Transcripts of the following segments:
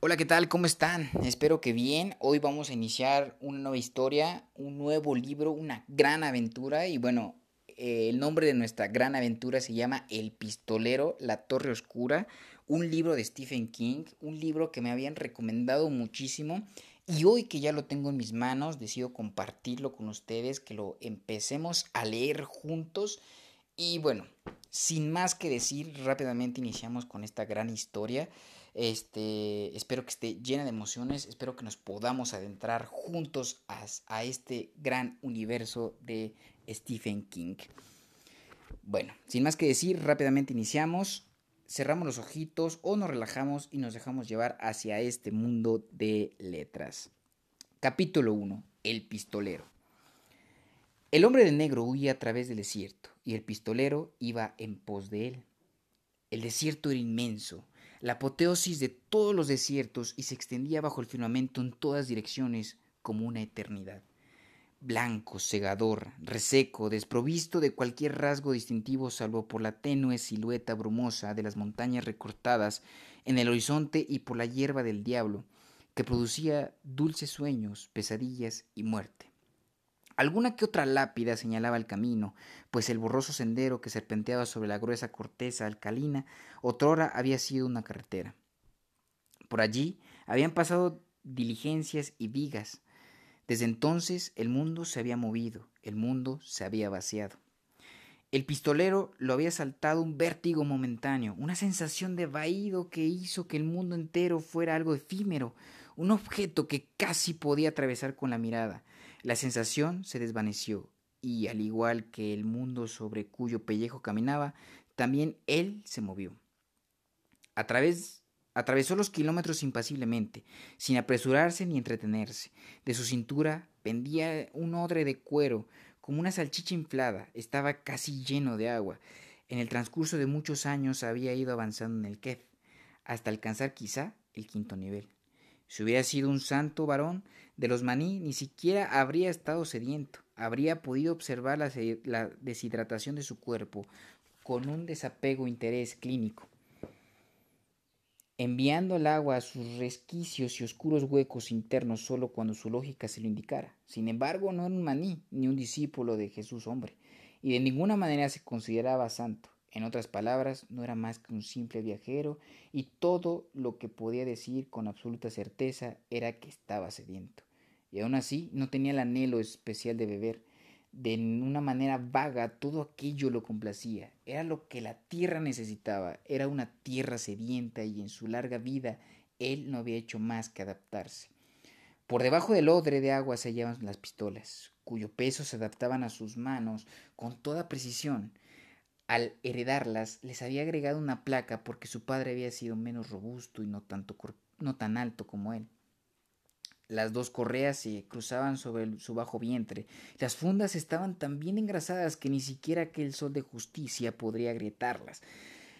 Hola, ¿qué tal? ¿Cómo están? Espero que bien. Hoy vamos a iniciar una nueva historia, un nuevo libro, una gran aventura. Y bueno, eh, el nombre de nuestra gran aventura se llama El Pistolero, la Torre Oscura, un libro de Stephen King, un libro que me habían recomendado muchísimo. Y hoy que ya lo tengo en mis manos, decido compartirlo con ustedes, que lo empecemos a leer juntos. Y bueno, sin más que decir, rápidamente iniciamos con esta gran historia. Este, espero que esté llena de emociones, espero que nos podamos adentrar juntos a, este gran universo de Stephen King. Bueno, sin más que decir, rápidamente iniciamos, cerramos los ojitos o nos relajamos y nos dejamos llevar hacia este mundo de letras. Capítulo 1. El pistolero. El hombre de negro huía a través del desierto y el pistolero iba en pos de él. El desierto era inmenso, la apoteosis de todos los desiertos y se extendía bajo el firmamento en todas direcciones como una eternidad. Blanco, segador, reseco, desprovisto de cualquier rasgo distintivo salvo por la tenue silueta brumosa de las montañas recortadas en el horizonte y por la hierba del diablo, que producía dulces sueños, pesadillas y muerte. Alguna que otra lápida señalaba el camino, pues el borroso sendero que serpenteaba sobre la gruesa corteza alcalina otrora había sido una carretera. Por allí habían pasado diligencias y vigas. Desde entonces el mundo se había movido, el mundo se había vaciado. El pistolero lo había saltado un vértigo momentáneo, una sensación de vaído que hizo que el mundo entero fuera algo efímero, un objeto que casi podía atravesar con la mirada, la sensación se desvaneció y al igual que el mundo sobre cuyo pellejo caminaba, también él se movió. A través atravesó los kilómetros impasiblemente, sin apresurarse ni entretenerse. De su cintura pendía un odre de cuero, como una salchicha inflada, estaba casi lleno de agua. En el transcurso de muchos años había ido avanzando en el Kef, hasta alcanzar quizá el quinto nivel. Si hubiera sido un santo varón de los maní, ni siquiera habría estado sediento, habría podido observar la, deshidratación de su cuerpo con un desapego interés clínico, enviando el agua a sus resquicios y oscuros huecos internos solo cuando su lógica se lo indicara. Sin embargo, no era un maní, ni un discípulo de Jesús hombre, y de ninguna manera se consideraba santo. En otras palabras, no era más que un simple viajero y todo lo que podía decir con absoluta certeza era que estaba sediento. Y aún así no tenía el anhelo especial de beber. De una manera vaga todo aquello lo complacía. Era lo que la tierra necesitaba. Era una tierra sedienta y en su larga vida él no había hecho más que adaptarse. Por debajo del odre de agua se hallaban las pistolas, cuyo peso se adaptaban a sus manos con toda precisión al heredarlas, les había agregado una placa porque su padre había sido menos robusto y no, tanto, no tan alto como él. Las dos correas se cruzaban sobre su bajo vientre. Las fundas estaban tan bien engrasadas que ni siquiera aquel sol de justicia podría agrietarlas.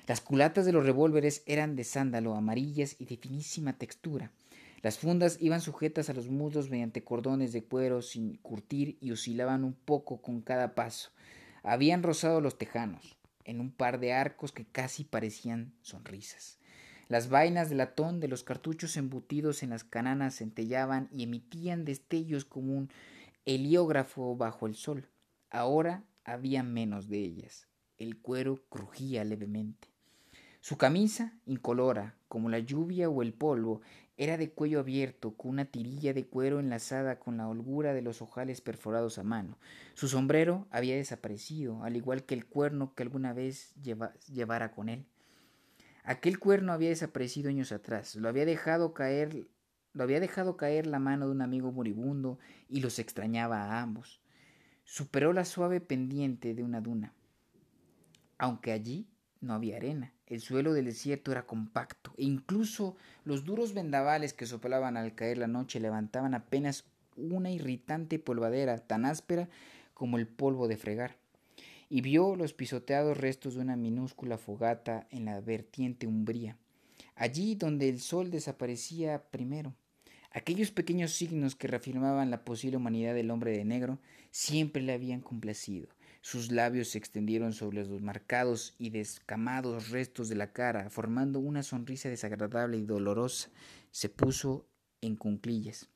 Las culatas de los revólveres eran de sándalo, amarillas y de finísima textura. Las fundas iban sujetas a los muslos mediante cordones de cuero sin curtir y oscilaban un poco con cada paso. Habían rozado los tejanos en un par de arcos que casi parecían sonrisas. Las vainas de latón de los cartuchos embutidos en las cananas centellaban y emitían destellos como un heliógrafo bajo el sol. Ahora había menos de ellas. El cuero crujía levemente. Su camisa, incolora, como la lluvia o el polvo, era de cuello abierto, con una tirilla de cuero enlazada con la holgura de los ojales perforados a mano. Su sombrero había desaparecido, al igual que el cuerno que alguna vez llevara con él. Aquel cuerno había desaparecido años atrás, lo había dejado caer, lo había dejado caer la mano de un amigo moribundo y los extrañaba a ambos. Superó la suave pendiente de una duna, aunque allí no había arena. El suelo del desierto era compacto e incluso los duros vendavales que soplaban al caer la noche levantaban apenas una irritante polvadera tan áspera como el polvo de fregar. Y vio los pisoteados restos de una minúscula fogata en la vertiente umbría, allí donde el sol desaparecía primero. Aquellos pequeños signos que reafirmaban la posible humanidad del hombre de negro siempre le habían complacido Sus labios se extendieron sobre los marcados y descamados restos de la cara, formando una sonrisa desagradable y dolorosa. Se puso en cunclillas.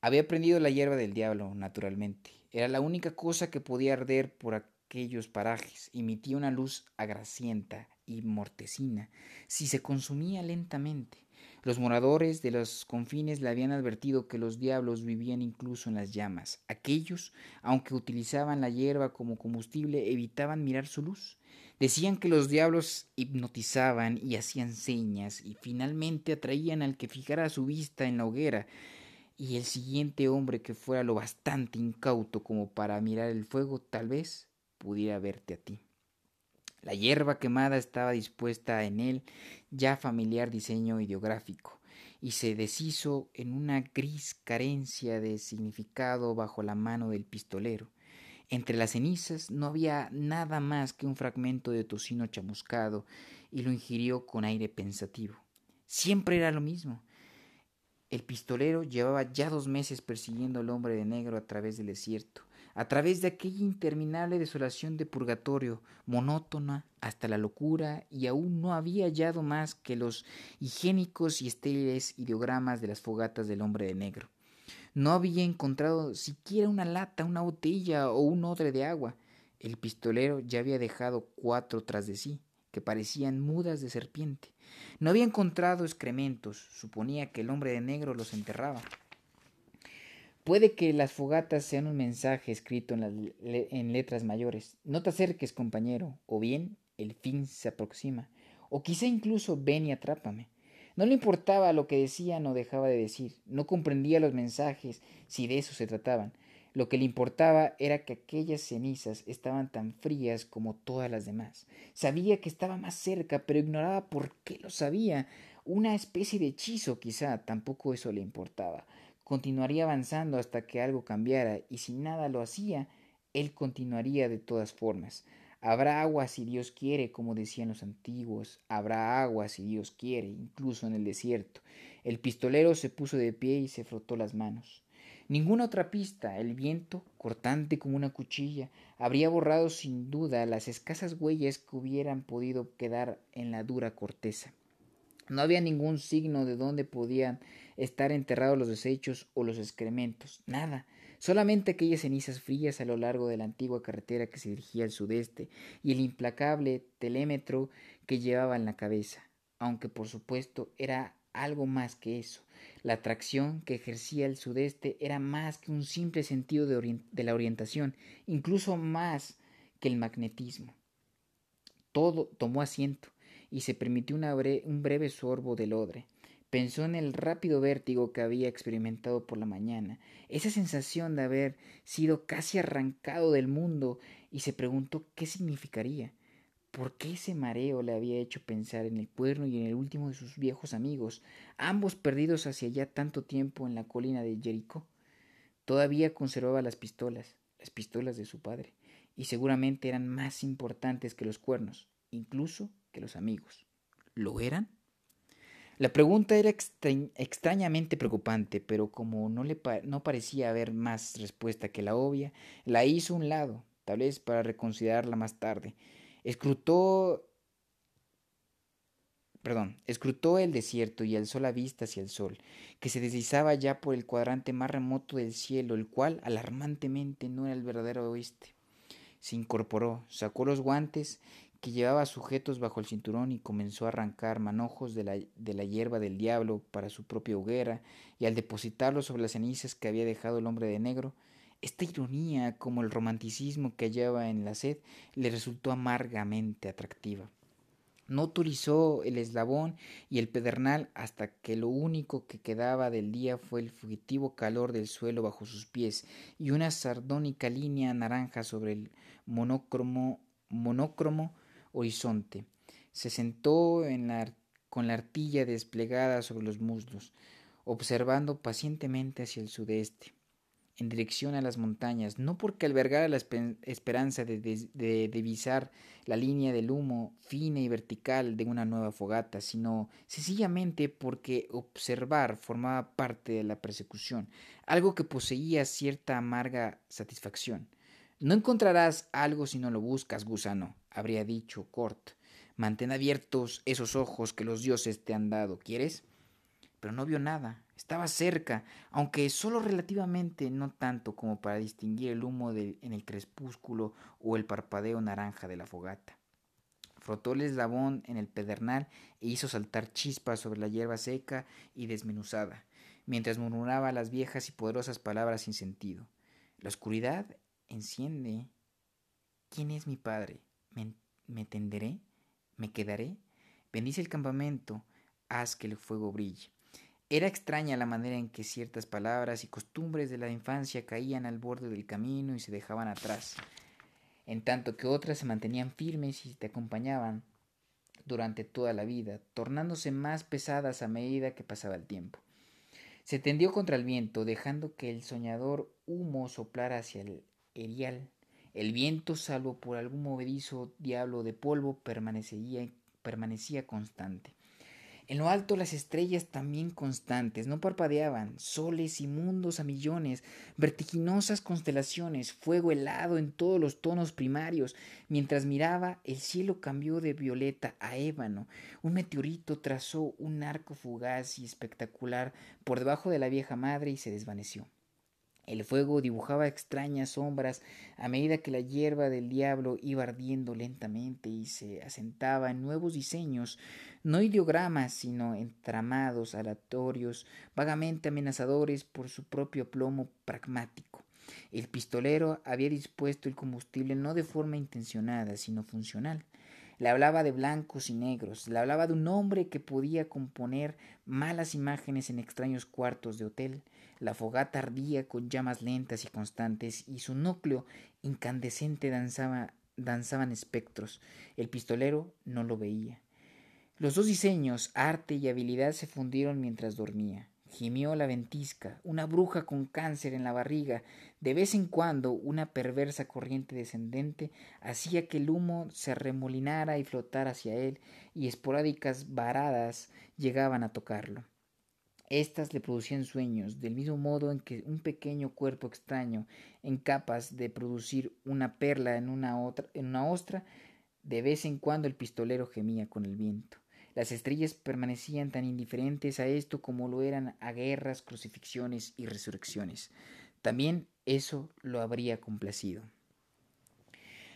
Había prendido la hierba del diablo, naturalmente. Era la única cosa que podía arder por aquellos parajes. Emitía una luz agracienta y mortecina si se consumía lentamente. Los moradores de los confines le habían advertido que los diablos vivían incluso en las llamas. Aquellos, aunque utilizaban la hierba como combustible, evitaban mirar su luz. Decían que los diablos hipnotizaban y hacían señas y finalmente atraían al que fijara su vista en la hoguera y el siguiente hombre que fuera lo bastante incauto como para mirar el fuego tal vez pudiera verte a ti. La hierba quemada estaba dispuesta en él ya familiar diseño ideográfico, y se deshizo en una gris carencia de significado bajo la mano del pistolero. Entre las cenizas no había nada más que un fragmento de tocino chamuscado, y lo ingirió con aire pensativo. Siempre era lo mismo. El pistolero llevaba ya dos meses persiguiendo al hombre de negro a través del desierto a través de aquella interminable desolación de purgatorio, monótona hasta la locura, y aún no había hallado más que los higiénicos y estériles ideogramas de las fogatas del hombre de negro. No había encontrado siquiera una lata, una botella o un odre de agua. El pistolero ya había dejado cuatro tras de sí, que parecían mudas de serpiente. No había encontrado excrementos, suponía que el hombre de negro los enterraba. Puede que las fogatas sean un mensaje escrito en, letras mayores. No te acerques, compañero, o bien el fin se aproxima, o quizá incluso ven y atrápame. No le importaba lo que decían o dejaba de decir, no comprendía los mensajes si de eso se trataban. Lo que le importaba era que aquellas cenizas estaban tan frías como todas las demás. Sabía que estaba más cerca, pero ignoraba por qué lo sabía. Una especie de hechizo, quizá, tampoco eso le importaba continuaría avanzando hasta que algo cambiara, y si nada lo hacía, él continuaría de todas formas. Habrá agua si Dios quiere, como decían los antiguos, habrá agua si Dios quiere, incluso en el desierto. El pistolero se puso de pie y se frotó las manos. Ninguna otra pista, el viento, cortante como una cuchilla, habría borrado sin duda las escasas huellas que hubieran podido quedar en la dura corteza. No había ningún signo de dónde podían estar enterrados los desechos o los excrementos, nada, solamente aquellas cenizas frías a lo largo de la antigua carretera que se dirigía al sudeste y el implacable telémetro que llevaba en la cabeza, aunque por supuesto era algo más que eso. La atracción que ejercía el sudeste era más que un simple sentido de, de la orientación, incluso más que el magnetismo. Todo tomó asiento y se permitió un breve sorbo del odre. Pensó en el rápido vértigo que había experimentado por la mañana, esa sensación de haber sido casi arrancado del mundo, y se preguntó qué significaría. ¿Por qué ese mareo le había hecho pensar en el cuerno y en el último de sus viejos amigos, ambos perdidos hacia ya tanto tiempo en la colina de Jericó? Todavía conservaba las pistolas, las pistolas de su padre, y seguramente eran más importantes que los cuernos, incluso los amigos. ¿Lo eran? La pregunta era extrañamente preocupante, pero como no, le no parecía haber más respuesta que la obvia, la hizo un lado, tal vez para reconsiderarla más tarde. Escrutó perdón, escrutó el desierto y alzó la vista hacia el sol, que se deslizaba ya por el cuadrante más remoto del cielo, el cual alarmantemente no era el verdadero oeste. Se incorporó, sacó los guantes que llevaba sujetos bajo el cinturón y comenzó a arrancar manojos de la, de la hierba del diablo para su propia hoguera, y al depositarlos sobre las cenizas que había dejado el hombre de negro, esta ironía, como el romanticismo que hallaba en la sed, le resultó amargamente atractiva. No autorizó el eslabón y el pedernal hasta que lo único que quedaba del día fue el fugitivo calor del suelo bajo sus pies y una sardónica línea naranja sobre el monócromo, monócromo horizonte. Se sentó en la, con la artilla desplegada sobre los muslos, observando pacientemente hacia el sudeste, en dirección a las montañas, no porque albergara la esperanza de, de, divisar la línea del humo fina y vertical de una nueva fogata, sino sencillamente porque observar formaba parte de la persecución, algo que poseía cierta amarga satisfacción. No encontrarás algo si no lo buscas, gusano, habría dicho Cort. Mantén abiertos esos ojos que los dioses te han dado. ¿Quieres? Pero no vio nada. Estaba cerca, aunque solo relativamente, no tanto como para distinguir el humo en el crepúsculo o el parpadeo naranja de la fogata. Frotó el eslabón en el pedernal e hizo saltar chispas sobre la hierba seca y desmenuzada, mientras murmuraba las viejas y poderosas palabras sin sentido. La oscuridad enciende. ¿Quién es mi padre? ¿Me, tenderé? ¿Me quedaré? Bendice el campamento, haz que el fuego brille. Era extraña la manera en que ciertas palabras y costumbres de la infancia caían al borde del camino y se dejaban atrás, en tanto que otras se mantenían firmes y te acompañaban durante toda la vida, tornándose más pesadas a medida que pasaba el tiempo. Se tendió contra el viento, dejando que el soñador humo soplara hacia el erial. El viento, salvo por algún movedizo diablo de polvo, permanecía, permanecía constante. En lo alto las estrellas también constantes no parpadeaban, soles y mundos a millones, vertiginosas constelaciones, fuego helado en todos los tonos primarios. Mientras miraba, el cielo cambió de violeta a ébano. Un meteorito trazó un arco fugaz y espectacular por debajo de la vieja madre y se desvaneció. El fuego dibujaba extrañas sombras a medida que la hierba del diablo iba ardiendo lentamente y se asentaba en nuevos diseños, no ideogramas, sino entramados aleatorios, vagamente amenazadores por su propio plomo pragmático. El pistolero había dispuesto el combustible no de forma intencionada, sino funcional. Le hablaba de blancos y negros, le hablaba de un hombre que podía componer malas imágenes en extraños cuartos de hotel. La fogata ardía con llamas lentas y constantes y su núcleo incandescente danzaba, danzaban espectros. El pistolero no lo veía. Los dos diseños, arte y habilidad, se fundieron mientras dormía. Gimió la ventisca, una bruja con cáncer en la barriga. De vez en cuando una perversa corriente descendente hacía que el humo se remolinara y flotara hacia él, y esporádicas varadas llegaban a tocarlo. Estas le producían sueños, del mismo modo en que un pequeño cuerpo extraño, incapaz de producir una perla en una, otra, en una ostra, de vez en cuando el pistolero gemía con el viento. Las estrellas permanecían tan indiferentes a esto como lo eran a guerras, crucifixiones y resurrecciones. También eso lo habría complacido.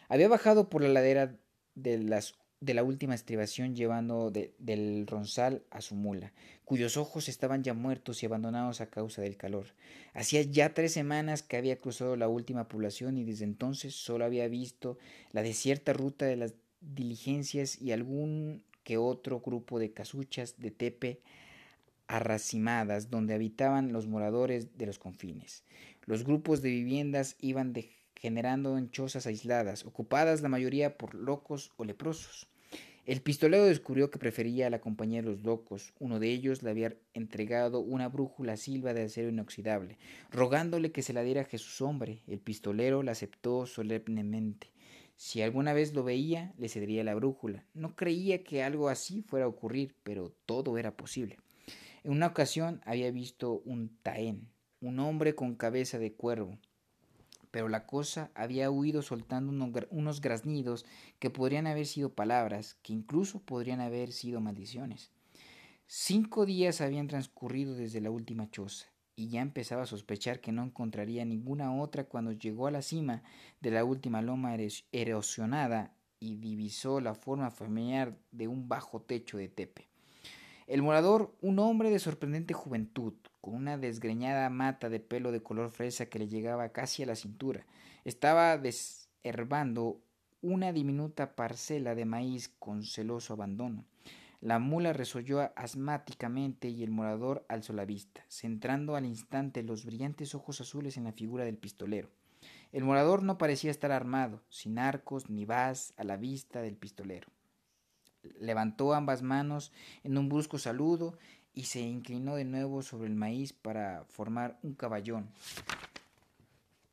Había bajado por la ladera de, las, de la última estribación llevando del ronzal a su mula, cuyos ojos estaban ya muertos y abandonados a causa del calor. Hacía ya tres semanas que había cruzado la última población y desde entonces solo había visto la desierta ruta de las diligencias y algún que otro grupo de casuchas de tepe arracimadas donde habitaban los moradores de los confines. Los grupos de viviendas iban degenerando en chozas aisladas, ocupadas la mayoría por locos o leprosos. El pistolero descubrió que prefería la compañía de los locos. Uno de ellos le había entregado una brújula silva de acero inoxidable, rogándole que se la diera a Jesús hombre. El pistolero la aceptó solemnemente. Si alguna vez lo veía, le cedería la brújula. No creía que algo así fuera a ocurrir, pero todo era posible. En una ocasión había visto un taén, un hombre con cabeza de cuervo, pero la cosa había huido soltando unos graznidos que podrían haber sido palabras, que incluso podrían haber sido maldiciones. Cinco días habían transcurrido desde la última choza y ya empezaba a sospechar que no encontraría ninguna otra cuando llegó a la cima de la última loma erosionada y divisó la forma familiar de un bajo techo de tepe. El morador, un hombre de sorprendente juventud, con una desgreñada mata de pelo de color fresa que le llegaba casi a la cintura, estaba desherbando una diminuta parcela de maíz con celoso abandono. La mula resolló asmáticamente y el morador alzó la vista, centrando al instante los brillantes ojos azules en la figura del pistolero. El morador no parecía estar armado, sin arcos ni vas a la vista del pistolero. Levantó ambas manos en un brusco saludo y se inclinó de nuevo sobre el maíz para formar un caballón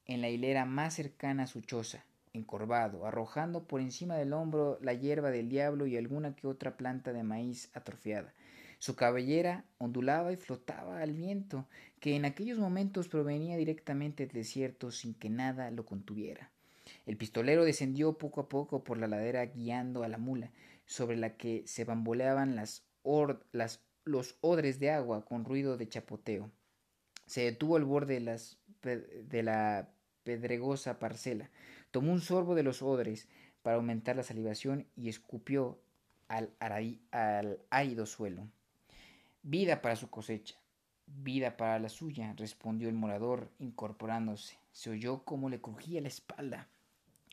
en la hilera más cercana a su choza encorvado, arrojando por encima del hombro la hierba del diablo y alguna que otra planta de maíz atrofiada. Su cabellera ondulaba y flotaba al viento, que en aquellos momentos provenía directamente del desierto sin que nada lo contuviera. El pistolero descendió poco a poco por la ladera guiando a la mula, sobre la que se bamboleaban las, los odres de agua con ruido de chapoteo. Se detuvo al borde de, la pedregosa parcela, tomó un sorbo de los odres para aumentar la salivación y escupió al, árido suelo. Vida para su cosecha, vida para la suya, respondió el morador, incorporándose. Se oyó cómo le crujía la espalda.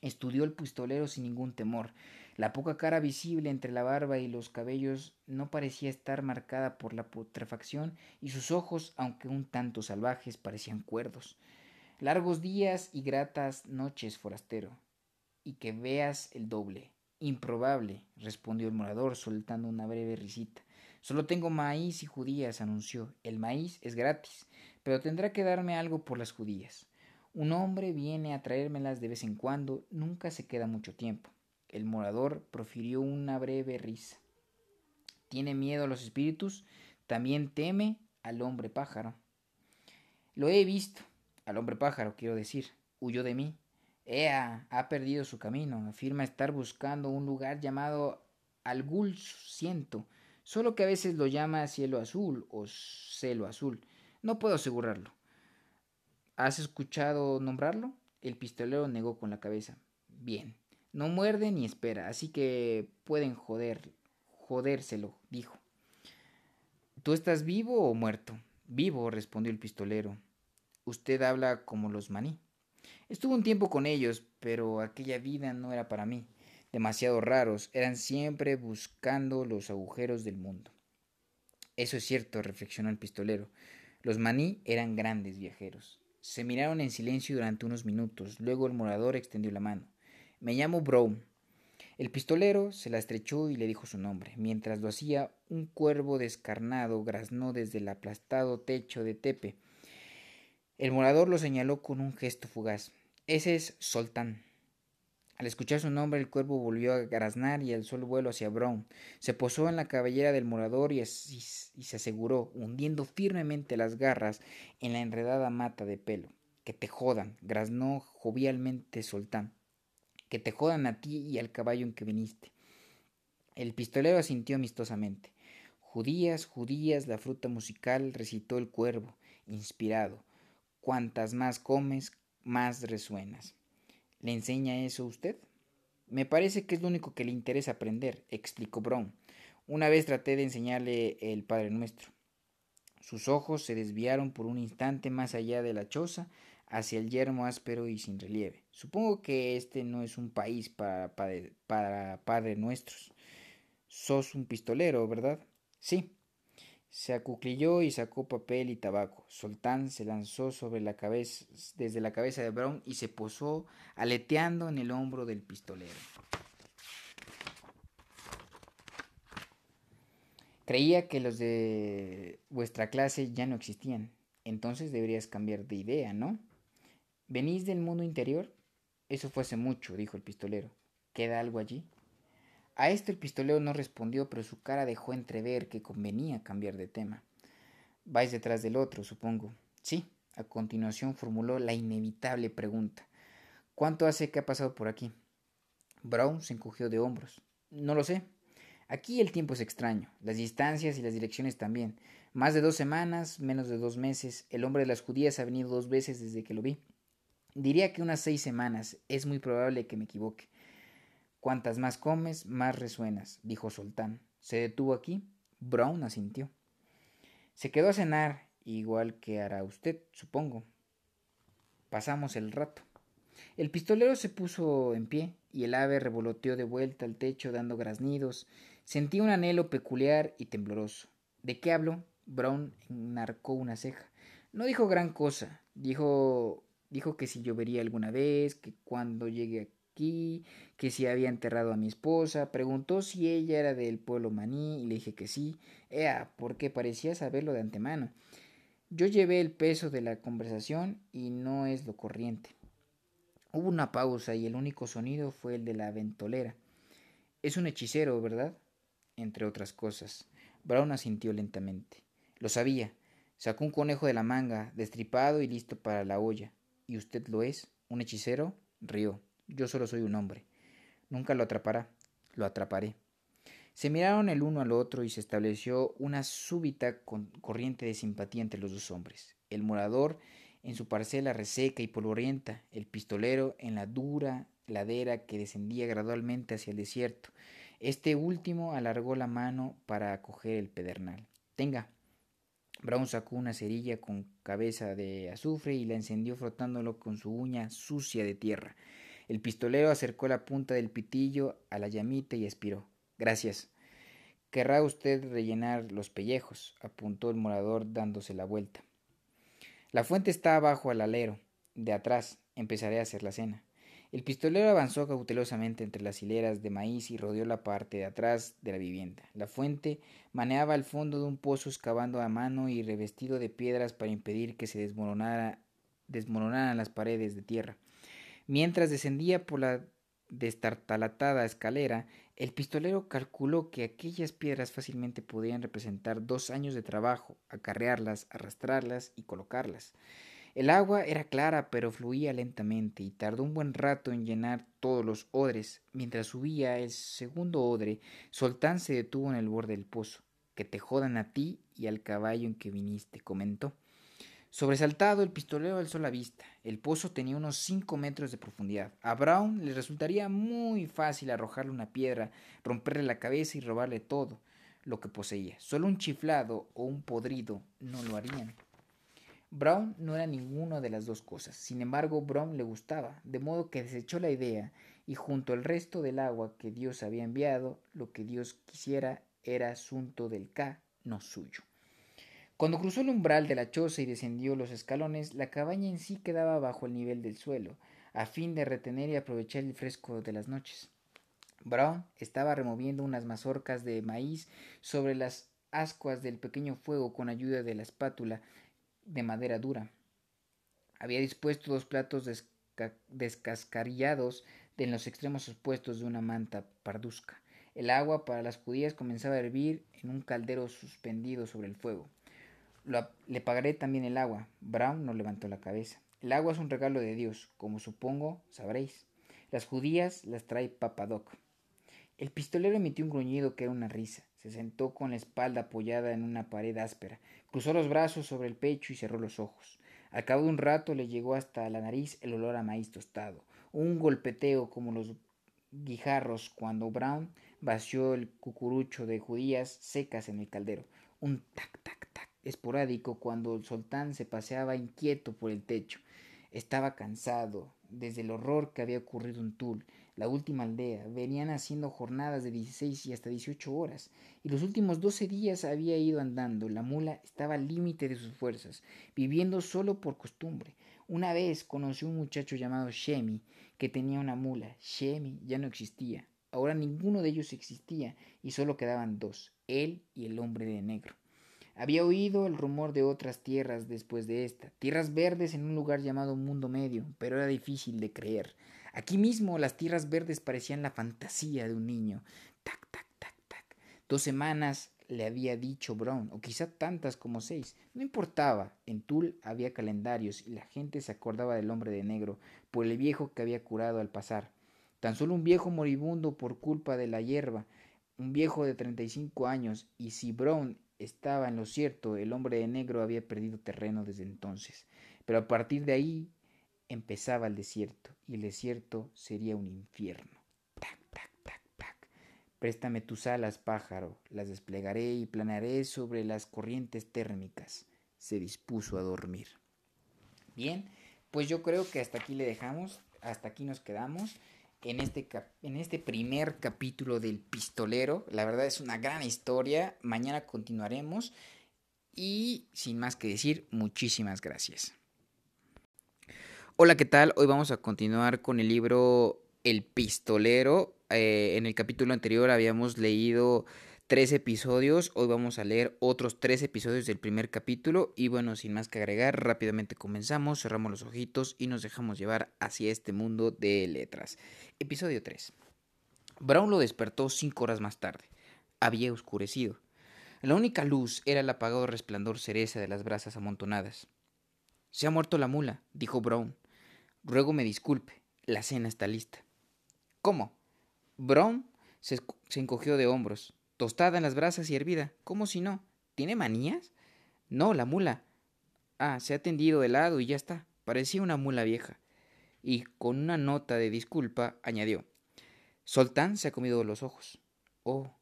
Estudió el pistolero sin ningún temor. La poca cara visible entre la barba y los cabellos no parecía estar marcada por la putrefacción y sus ojos, aunque un tanto salvajes, parecían cuerdos. Largos días y gratas noches, forastero, y que veas el doble. Improbable, respondió el morador, soltando una breve risita. Solo tengo maíz y judías, anunció. El maíz es gratis, pero tendrá que darme algo por las judías. Un hombre viene a traérmelas de vez en cuando, nunca se queda mucho tiempo. El morador profirió una breve risa. ¿Tiene miedo a los espíritus? También teme al hombre pájaro. Lo he visto. Al hombre pájaro, quiero decir. Huyó de mí. Ea, ha perdido su camino. Afirma estar buscando un lugar llamado Algul Siento, solo que a veces lo llama cielo azul o celo azul. No puedo asegurarlo. ¿Has escuchado nombrarlo? El pistolero negó con la cabeza. Bien. No muerde ni espera, así que pueden joder, jodérselo, dijo. ¿Tú estás vivo o muerto? Vivo, respondió el pistolero. Usted habla como los maní. Estuve un tiempo con ellos, pero aquella vida no era para mí. Demasiado raros, eran siempre buscando los agujeros del mundo. Eso es cierto, reflexionó el pistolero. Los maní eran grandes viajeros. Se miraron en silencio durante unos minutos. Luego el morador extendió la mano. Me llamo Brown. El pistolero se la estrechó y le dijo su nombre. Mientras lo hacía, un cuervo descarnado graznó desde el aplastado techo de Tepe. El morador lo señaló con un gesto fugaz. Ese es Soltán. Al escuchar su nombre, el cuervo volvió a graznar y alzó el vuelo hacia Brown. Se posó en la cabellera del morador y, y, se aseguró, hundiendo firmemente las garras en la enredada mata de pelo. Que te jodan, graznó jovialmente Soltán. Que te jodan a ti y al caballo en que viniste. El pistolero asintió amistosamente. Judías, judías, la fruta musical, recitó el cuervo, inspirado. Cuantas más comes, más resuenas. ¿Le enseña eso usted? Me parece que es lo único que le interesa aprender, explicó Brown. Una vez traté de enseñarle el Padre Nuestro. Sus ojos se desviaron por un instante más allá de la choza hacia el yermo áspero y sin relieve. Supongo que este no es un país para, para, para Padre Nuestros. Sos un pistolero, ¿verdad? Sí, se acuclilló y sacó papel y tabaco. Soltán se lanzó sobre la cabeza, desde la cabeza de Brown y se posó aleteando en el hombro del pistolero. Creía que los de vuestra clase ya no existían. Entonces deberías cambiar de idea, ¿no? ¿Venís del mundo interior? Eso fue hace mucho, dijo el pistolero. ¿Queda algo allí? A esto el pistolero no respondió, pero su cara dejó entrever que convenía cambiar de tema. Vais detrás del otro, supongo. Sí. A continuación formuló la inevitable pregunta. ¿Cuánto hace que ha pasado por aquí? Brown se encogió de hombros. No lo sé. Aquí el tiempo es extraño, las distancias y las direcciones también. Más de dos semanas, menos de dos meses. El hombre de las judías ha venido dos veces desde que lo vi. Diría que unas seis semanas. Es muy probable que me equivoque. Cuantas más comes, más resuenas, dijo Soltán. Se detuvo aquí. Brown asintió. Se quedó a cenar, igual que hará usted, supongo. Pasamos el rato. El pistolero se puso en pie y el ave revoloteó de vuelta al techo dando graznidos. Sentí un anhelo peculiar y tembloroso. ¿De qué habló? Brown enarcó una ceja. No dijo gran cosa. Dijo dijo que si llovería alguna vez, que cuando llegue que si había enterrado a mi esposa, preguntó si ella era del pueblo maní y le dije que sí, ea, porque parecía saberlo de antemano. Yo llevé el peso de la conversación y no es lo corriente. Hubo una pausa y el único sonido fue el de la ventolera. Es un hechicero, ¿verdad? Entre otras cosas. Brown asintió lentamente. Lo sabía. Sacó un conejo de la manga, destripado y listo para la olla. ¿Y usted lo es? ¿Un hechicero? Rió. Yo solo soy un hombre. Nunca lo atrapará. Lo atraparé. Se miraron el uno al otro y se estableció una súbita corriente de simpatía entre los dos hombres. El morador en su parcela reseca y polvorienta, el pistolero en la dura ladera que descendía gradualmente hacia el desierto. Este último alargó la mano para acoger el pedernal. Tenga. Brown sacó una cerilla con cabeza de azufre y la encendió frotándolo con su uña sucia de tierra. El pistolero acercó la punta del pitillo a la llamita y expiró. Gracias. Querrá usted rellenar los pellejos, apuntó el morador dándose la vuelta. La fuente está abajo al alero, de atrás. Empezaré a hacer la cena. El pistolero avanzó cautelosamente entre las hileras de maíz y rodeó la parte de atrás de la vivienda. La fuente maneaba al fondo de un pozo excavando a mano y revestido de piedras para impedir que se desmoronara, desmoronaran las paredes de tierra. Mientras descendía por la destartalatada escalera, el pistolero calculó que aquellas piedras fácilmente podían representar dos años de trabajo, acarrearlas, arrastrarlas y colocarlas. El agua era clara pero fluía lentamente y tardó un buen rato en llenar todos los odres. Mientras subía el segundo odre, Soltán se detuvo en el borde del pozo. Que te jodan a ti y al caballo en que viniste, comentó. Sobresaltado, el pistolero alzó la vista. El pozo tenía unos cinco metros de profundidad. A Brown le resultaría muy fácil arrojarle una piedra, romperle la cabeza y robarle todo lo que poseía. Solo un chiflado o un podrido no lo harían. Brown no era ninguna de las dos cosas. Sin embargo, Brown le gustaba, de modo que desechó la idea y junto al resto del agua que Dios había enviado, lo que Dios quisiera era asunto del K, no suyo. Cuando cruzó el umbral de la choza y descendió los escalones, la cabaña en sí quedaba bajo el nivel del suelo, a fin de retener y aprovechar el fresco de las noches. Brown estaba removiendo unas mazorcas de maíz sobre las ascuas del pequeño fuego con ayuda de la espátula de madera dura. Había dispuesto dos platos descascarillados en los extremos opuestos de una manta parduzca. El agua para las judías comenzaba a hervir en un caldero suspendido sobre el fuego le pagaré también el agua. Brown no levantó la cabeza. El agua es un regalo de Dios, como supongo sabréis. Las judías las trae Papadoc. El pistolero emitió un gruñido que era una risa. Se sentó con la espalda apoyada en una pared áspera, cruzó los brazos sobre el pecho y cerró los ojos. Al cabo de un rato le llegó hasta la nariz el olor a maíz tostado, un golpeteo como los guijarros cuando Brown vació el cucurucho de judías secas en el caldero, un tac tac esporádico cuando el sultán se paseaba inquieto por el techo. Estaba cansado, desde el horror que había ocurrido en Tul, la última aldea. Venían haciendo jornadas de dieciséis y hasta dieciocho horas, y los últimos doce días había ido andando. La mula estaba al límite de sus fuerzas, viviendo solo por costumbre. Una vez conoció un muchacho llamado Shemi, que tenía una mula. Shemi ya no existía. Ahora ninguno de ellos existía, y solo quedaban dos, él y el hombre de negro. Había oído el rumor de otras tierras después de esta, tierras verdes en un lugar llamado Mundo Medio, pero era difícil de creer. Aquí mismo las tierras verdes parecían la fantasía de un niño. Tac, tac, tac, tac. Dos semanas le había dicho Brown, o quizá tantas como seis. No importaba. En Tul había calendarios y la gente se acordaba del hombre de negro por el viejo que había curado al pasar. Tan solo un viejo moribundo por culpa de la hierba, un viejo de treinta y cinco años, y si Brown estaba en lo cierto, el hombre de negro había perdido terreno desde entonces, pero a partir de ahí empezaba el desierto, y el desierto sería un infierno. Préstame tus alas, pájaro, las desplegaré y planearé sobre las corrientes térmicas. Se dispuso a dormir. Bien, pues yo creo que hasta aquí le dejamos, hasta aquí nos quedamos en este, en este primer capítulo del pistolero. La verdad es una gran historia. Mañana continuaremos. Y sin más que decir, muchísimas gracias. Hola, ¿qué tal? Hoy vamos a continuar con el libro El pistolero. Eh, en el capítulo anterior habíamos leído tres episodios. Hoy vamos a leer otros tres episodios del primer capítulo. Y bueno, sin más que agregar, rápidamente comenzamos, cerramos los ojitos y nos dejamos llevar hacia este mundo de letras. Episodio 3. Brown lo despertó cinco horas más tarde. Había oscurecido. La única luz era el apagado resplandor cereza de las brasas amontonadas. Se ha muerto la mula, dijo Brown. Ruego me disculpe. La cena está lista. ¿Cómo? Brown se, se encogió de hombros. Tostada en las brasas y hervida. ¿Cómo si no? ¿Tiene manías? No, la mula. Ah, se ha tendido de lado y ya está. Parecía una mula vieja. Y con una nota de disculpa añadió. Soltán se ha comido los ojos. Oh,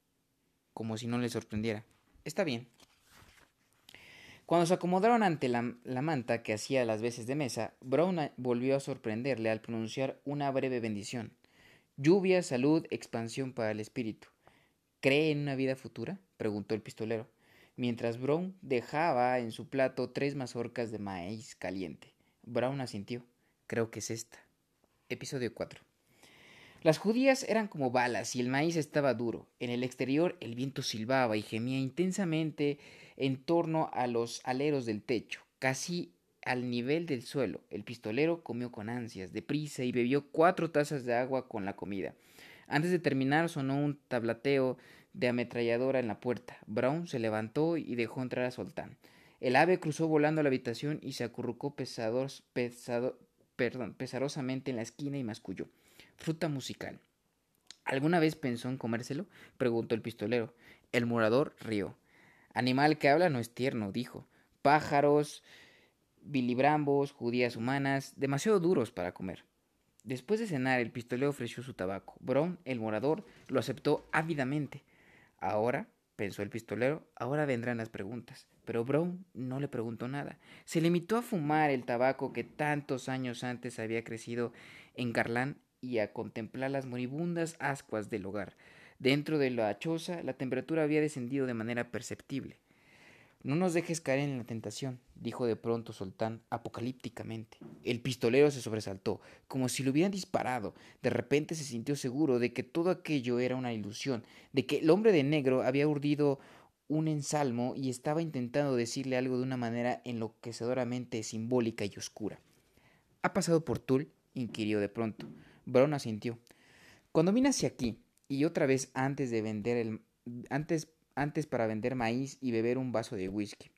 como si no le sorprendiera. Está bien. Cuando se acomodaron ante la, la, manta que hacía las veces de mesa, Brown volvió a sorprenderle al pronunciar una breve bendición. Lluvia, salud, expansión para el espíritu. ¿Cree en una vida futura? preguntó el pistolero, mientras Brown dejaba en su plato tres mazorcas de maíz caliente. Brown asintió. Creo que es esta. Episodio 4. Las judías eran como balas y el maíz estaba duro. En el exterior el viento silbaba y gemía intensamente en torno a los aleros del techo, casi al nivel del suelo. El pistolero comió con ansias, deprisa, y bebió cuatro tazas de agua con la comida. Antes de terminar sonó un tablateo de ametralladora en la puerta. Brown se levantó y dejó entrar a Soltán. El ave cruzó volando la habitación y se acurrucó pesados, pesado, perdón, pesarosamente en la esquina y masculló. Fruta musical. ¿Alguna vez pensó en comérselo? preguntó el pistolero. El morador rió. Animal que habla no es tierno, dijo. Pájaros, bilibrambos, judías humanas, demasiado duros para comer. Después de cenar, el pistolero ofreció su tabaco. Brown, el morador, lo aceptó ávidamente. Ahora, pensó el pistolero, ahora vendrán las preguntas. Pero Brown no le preguntó nada. Se limitó a fumar el tabaco que tantos años antes había crecido en Garland y a contemplar las moribundas ascuas del hogar. Dentro de la choza la temperatura había descendido de manera perceptible. No nos dejes caer en la tentación, dijo de pronto Soltán apocalípticamente. El pistolero se sobresaltó, como si lo hubieran disparado. De repente se sintió seguro de que todo aquello era una ilusión, de que el hombre de negro había urdido un ensalmo y estaba intentando decirle algo de una manera enloquecedoramente simbólica y oscura. ¿Ha pasado por Tul? inquirió de pronto. Brown asintió. Cuando vine hacia aquí, y otra vez antes de vender el antes antes para vender maíz y beber un vaso de whisky.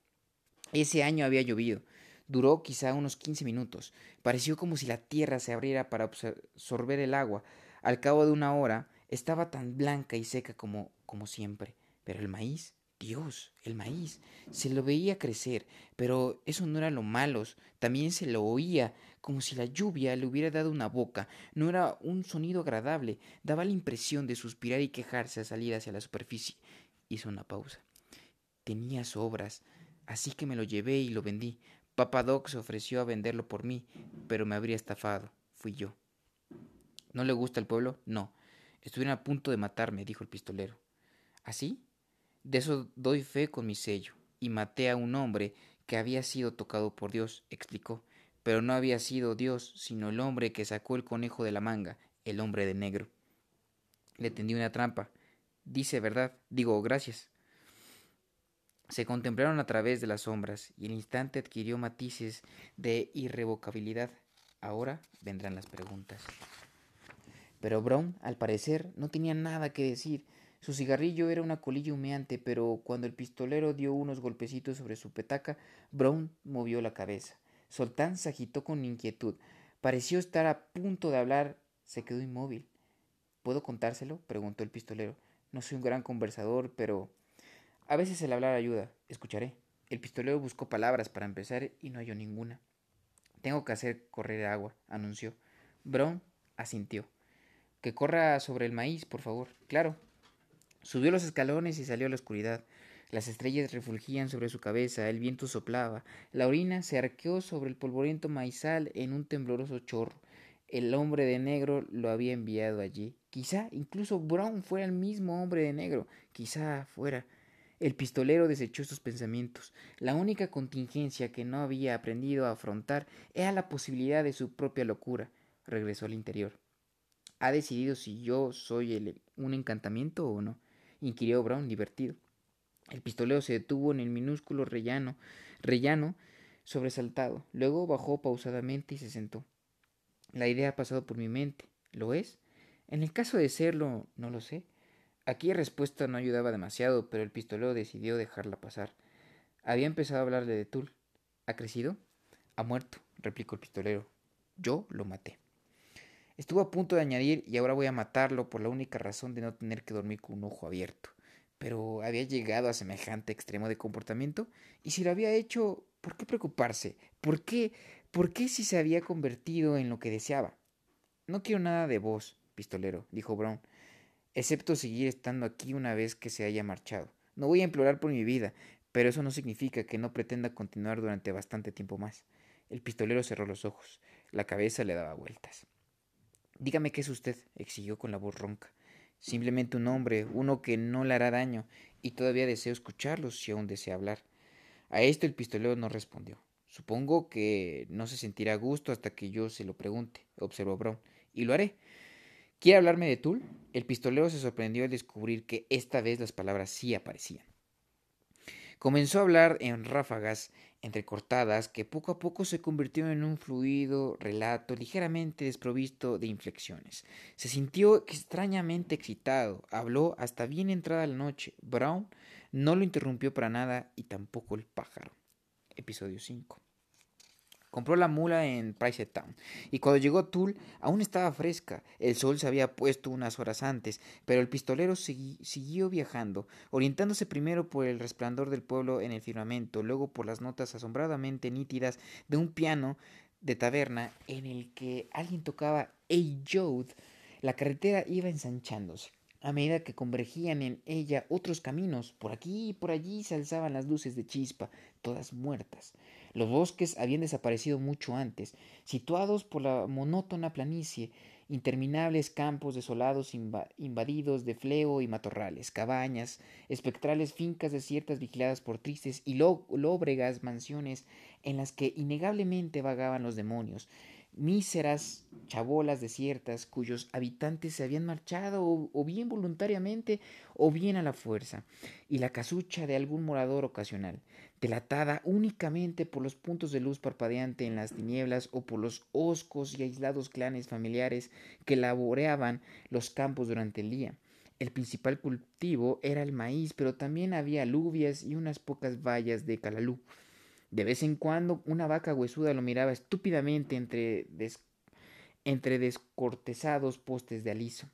Ese año había llovido. Duró quizá unos quince minutos. Pareció como si la tierra se abriera para absorber el agua. Al cabo de una hora estaba tan blanca y seca como, como siempre. Pero el maíz Dios, el maíz. Se lo veía crecer, pero eso no era lo malo, también se lo oía, como si la lluvia le hubiera dado una boca. No era un sonido agradable, daba la impresión de suspirar y quejarse a salir hacia la superficie. Hizo una pausa. Tenía sobras, así que me lo llevé y lo vendí. Papa Doc se ofreció a venderlo por mí, pero me habría estafado. Fui yo. ¿No le gusta el pueblo? No. Estuvieron a punto de matarme, dijo el pistolero. ¿Así? De eso doy fe con mi sello. Y maté a un hombre que había sido tocado por Dios, explicó. Pero no había sido Dios, sino el hombre que sacó el conejo de la manga, el hombre de negro. Le tendí una trampa. Dice verdad, digo gracias. Se contemplaron a través de las sombras y el instante adquirió matices de irrevocabilidad. Ahora vendrán las preguntas. Pero Brown, al parecer, no tenía nada que decir. Su cigarrillo era una colilla humeante, pero cuando el pistolero dio unos golpecitos sobre su petaca, Brown movió la cabeza. Soltán se agitó con inquietud. Pareció estar a punto de hablar. Se quedó inmóvil. ¿Puedo contárselo? preguntó el pistolero. No soy un gran conversador, pero a veces el hablar ayuda. Escucharé. El pistolero buscó palabras para empezar y no halló ninguna. Tengo que hacer correr agua, anunció. Brown asintió. Que corra sobre el maíz, por favor. Claro, Subió los escalones y salió a la oscuridad. Las estrellas refulgían sobre su cabeza, el viento soplaba, la orina se arqueó sobre el polvoriento maizal en un tembloroso chorro. El hombre de negro lo había enviado allí. Quizá incluso Brown fuera el mismo hombre de negro. Quizá fuera. El pistolero desechó estos pensamientos. La única contingencia que no había aprendido a afrontar era la posibilidad de su propia locura. Regresó al interior. ¿Ha decidido si yo soy un encantamiento o no? inquirió Brown divertido. El pistolero se detuvo en el minúsculo rellano, rellano sobresaltado. Luego bajó pausadamente y se sentó. La idea ha pasado por mi mente. ¿Lo es? En el caso de serlo, no lo sé. Aquí respuesta no ayudaba demasiado, pero el pistolero decidió dejarla pasar. Había empezado a hablarle de Tul. ¿Ha crecido? Ha muerto, replicó el pistolero. Yo lo maté. Estuvo a punto de añadir y ahora voy a matarlo por la única razón de no tener que dormir con un ojo abierto. Pero había llegado a semejante extremo de comportamiento y si lo había hecho, ¿por qué preocuparse? ¿Por qué? ¿Por qué si se había convertido en lo que deseaba? No quiero nada de vos, pistolero, dijo Brown, excepto seguir estando aquí una vez que se haya marchado. No voy a implorar por mi vida, pero eso no significa que no pretenda continuar durante bastante tiempo más. El pistolero cerró los ojos. La cabeza le daba vueltas. Dígame qué es usted, exigió con la voz ronca. Simplemente un hombre, uno que no le hará daño, y todavía deseo escucharlo si aún desea hablar. A esto el pistolero no respondió. Supongo que no se sentirá a gusto hasta que yo se lo pregunte, observó Brown. Y lo haré. ¿Quiere hablarme de Tul? El pistolero se sorprendió al descubrir que esta vez las palabras sí aparecían. Comenzó a hablar en ráfagas entrecortadas que poco a poco se convirtió en un fluido relato ligeramente desprovisto de inflexiones. Se sintió extrañamente excitado, habló hasta bien entrada la noche. Brown no lo interrumpió para nada y tampoco el pájaro. Episodio 5. Compró la mula en Price Town y cuando llegó Tull aún estaba fresca. El sol se había puesto unas horas antes, pero el pistolero siguió viajando, orientándose primero por el resplandor del pueblo en el firmamento, luego por las notas asombradamente nítidas de un piano de taberna en el que alguien tocaba Hey Jode. La carretera iba ensanchándose. A medida que convergían en ella otros caminos, por aquí y por allí se alzaban las luces de chispa, todas muertas. Los bosques habían desaparecido mucho antes, situados por la monótona planicie, interminables campos desolados invadidos de fleo y matorrales, cabañas, espectrales fincas desiertas vigiladas por tristes y lóbregas mansiones en las que innegablemente vagaban los demonios, míseras chabolas desiertas cuyos habitantes se habían marchado o, bien voluntariamente o bien a la fuerza, y la casucha de algún morador ocasional, delatada únicamente por los puntos de luz parpadeante en las tinieblas o por los hoscos y aislados clanes familiares que laboreaban los campos durante el día. El principal cultivo era el maíz, pero también había alubias y unas pocas vallas de calalú. De vez en cuando una vaca huesuda lo miraba estúpidamente entre, entre descortezados postes de aliso.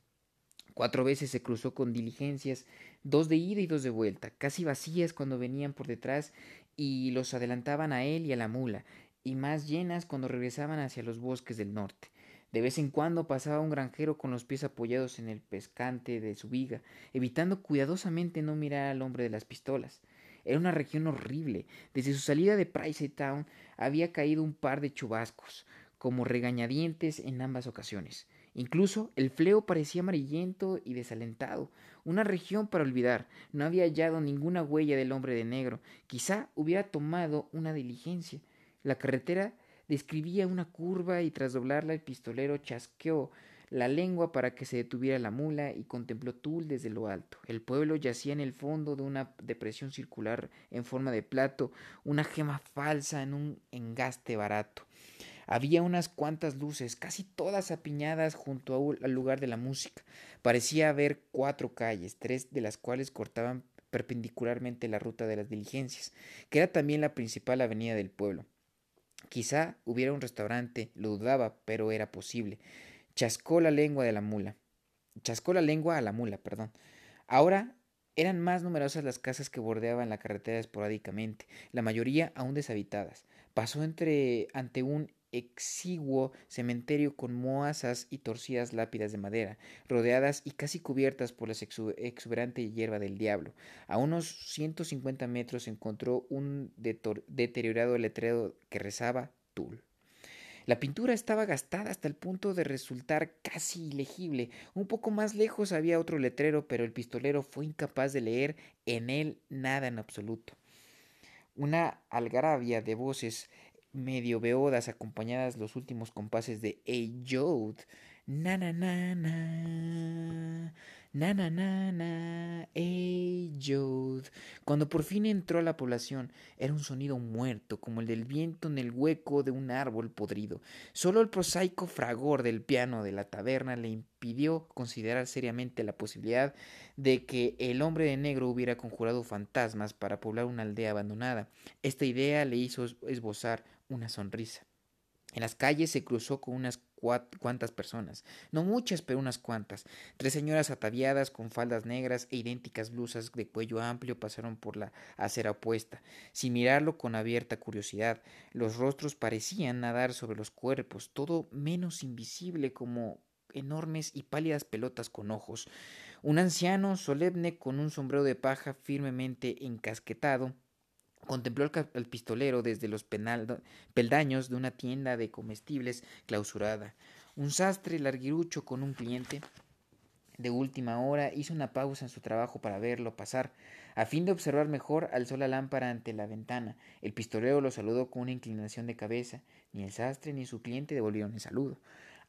Cuatro veces se cruzó con diligencias, dos de ida y dos de vuelta, casi vacías cuando venían por detrás y los adelantaban a él y a la mula, y más llenas cuando regresaban hacia los bosques del norte. De vez en cuando pasaba un granjero con los pies apoyados en el pescante de su viga, evitando cuidadosamente no mirar al hombre de las pistolas. Era una región horrible. Desde su salida de Price Town había caído un par de chubascos, como regañadientes en ambas ocasiones. Incluso el fleo parecía amarillento y desalentado. Una región para olvidar. No había hallado ninguna huella del hombre de negro. Quizá hubiera tomado una diligencia. La carretera describía una curva y tras doblarla el pistolero chasqueó la lengua para que se detuviera la mula y contempló Tul desde lo alto. El pueblo yacía en el fondo de una depresión circular en forma de plato, una gema falsa en un engaste barato. Había unas cuantas luces, casi todas apiñadas junto al lugar de la música. Parecía haber cuatro calles, tres de las cuales cortaban perpendicularmente la ruta de las diligencias, que era también la principal avenida del pueblo. Quizá hubiera un restaurante, lo dudaba, pero era posible. Chascó la lengua de la mula. Chascó la lengua a la mula, perdón. Ahora eran más numerosas las casas que bordeaban la carretera esporádicamente, la mayoría aún deshabitadas. Pasó entre ante un exiguo cementerio con moazas y torcidas lápidas de madera, rodeadas y casi cubiertas por la exuberante hierba del diablo. A unos ciento cincuenta metros encontró un deteriorado letrero que rezaba Tul. La pintura estaba gastada hasta el punto de resultar casi ilegible. Un poco más lejos había otro letrero, pero el pistolero fue incapaz de leer en él nada en absoluto. Una algarabia de voces medio beodas acompañadas los últimos compases de Hey Jode. Na na na na. Na na na na, ey Jude. Cuando por fin entró a la población, era un sonido muerto, como el del viento en el hueco de un árbol podrido. Solo el prosaico fragor del piano de la taberna le impidió considerar seriamente la posibilidad de que el hombre de negro hubiera conjurado fantasmas para poblar una aldea abandonada. Esta idea le hizo esbozar una sonrisa. En las calles se cruzó con unas cuantas personas, no muchas, pero unas cuantas. Tres señoras ataviadas con faldas negras e idénticas blusas de cuello amplio pasaron por la acera opuesta, sin mirarlo con abierta curiosidad. Los rostros parecían nadar sobre los cuerpos, todo menos invisible como enormes y pálidas pelotas con ojos. Un anciano solemne con un sombrero de paja firmemente encasquetado Contempló al, pistolero desde los peldaños de una tienda de comestibles clausurada. Un sastre larguirucho con un cliente de última hora hizo una pausa en su trabajo para verlo pasar. A fin de observar mejor, alzó la lámpara ante la ventana. El pistolero lo saludó con una inclinación de cabeza. Ni el sastre ni su cliente devolvieron el saludo.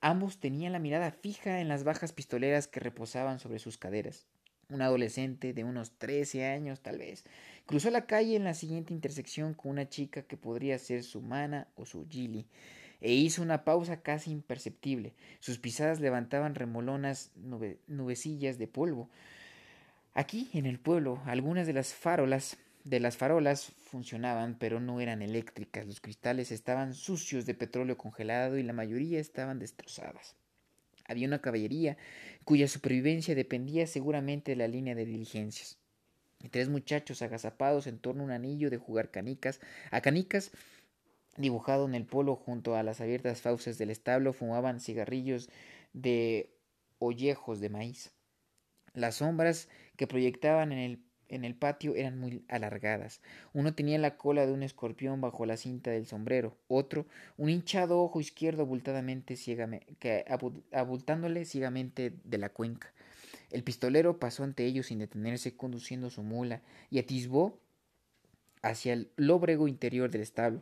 Ambos tenían la mirada fija en las bajas pistoleras que reposaban sobre sus caderas. Un adolescente de unos trece años, tal vez, Cruzó la calle en la siguiente intersección con una chica que podría ser su mana o su Gilly, e hizo una pausa casi imperceptible. Sus pisadas levantaban remolonas nubecillas de polvo. Aquí, en el pueblo, algunas de las farolas de las farolas funcionaban, pero no eran eléctricas. Los cristales estaban sucios de petróleo congelado y la mayoría estaban destrozadas. Había una caballería cuya supervivencia dependía seguramente de la línea de diligencias tres muchachos agazapados en torno a un anillo de jugar canicas, a canicas dibujado en el polo junto a las abiertas fauces del establo fumaban cigarrillos de ollejos de maíz. Las sombras que proyectaban en el, en el patio eran muy alargadas. Uno tenía la cola de un escorpión bajo la cinta del sombrero, otro un hinchado ojo izquierdo abultadamente abultándole ciegamente de la cuenca. El pistolero pasó ante ellos sin detenerse, conduciendo su mula, y atisbó hacia el lóbrego interior del establo.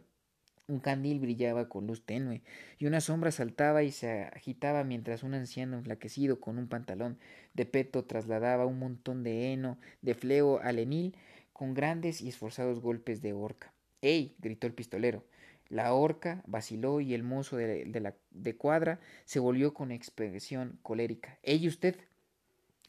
Un candil brillaba con luz tenue, y una sombra saltaba y se agitaba mientras un anciano enflaquecido con un pantalón de peto trasladaba un montón de heno de fleo al enil con grandes y esforzados golpes de horca. ¡Ey! gritó el pistolero. La horca vaciló y el mozo de, la de cuadra se volvió con expresión colérica. ¡Ey usted!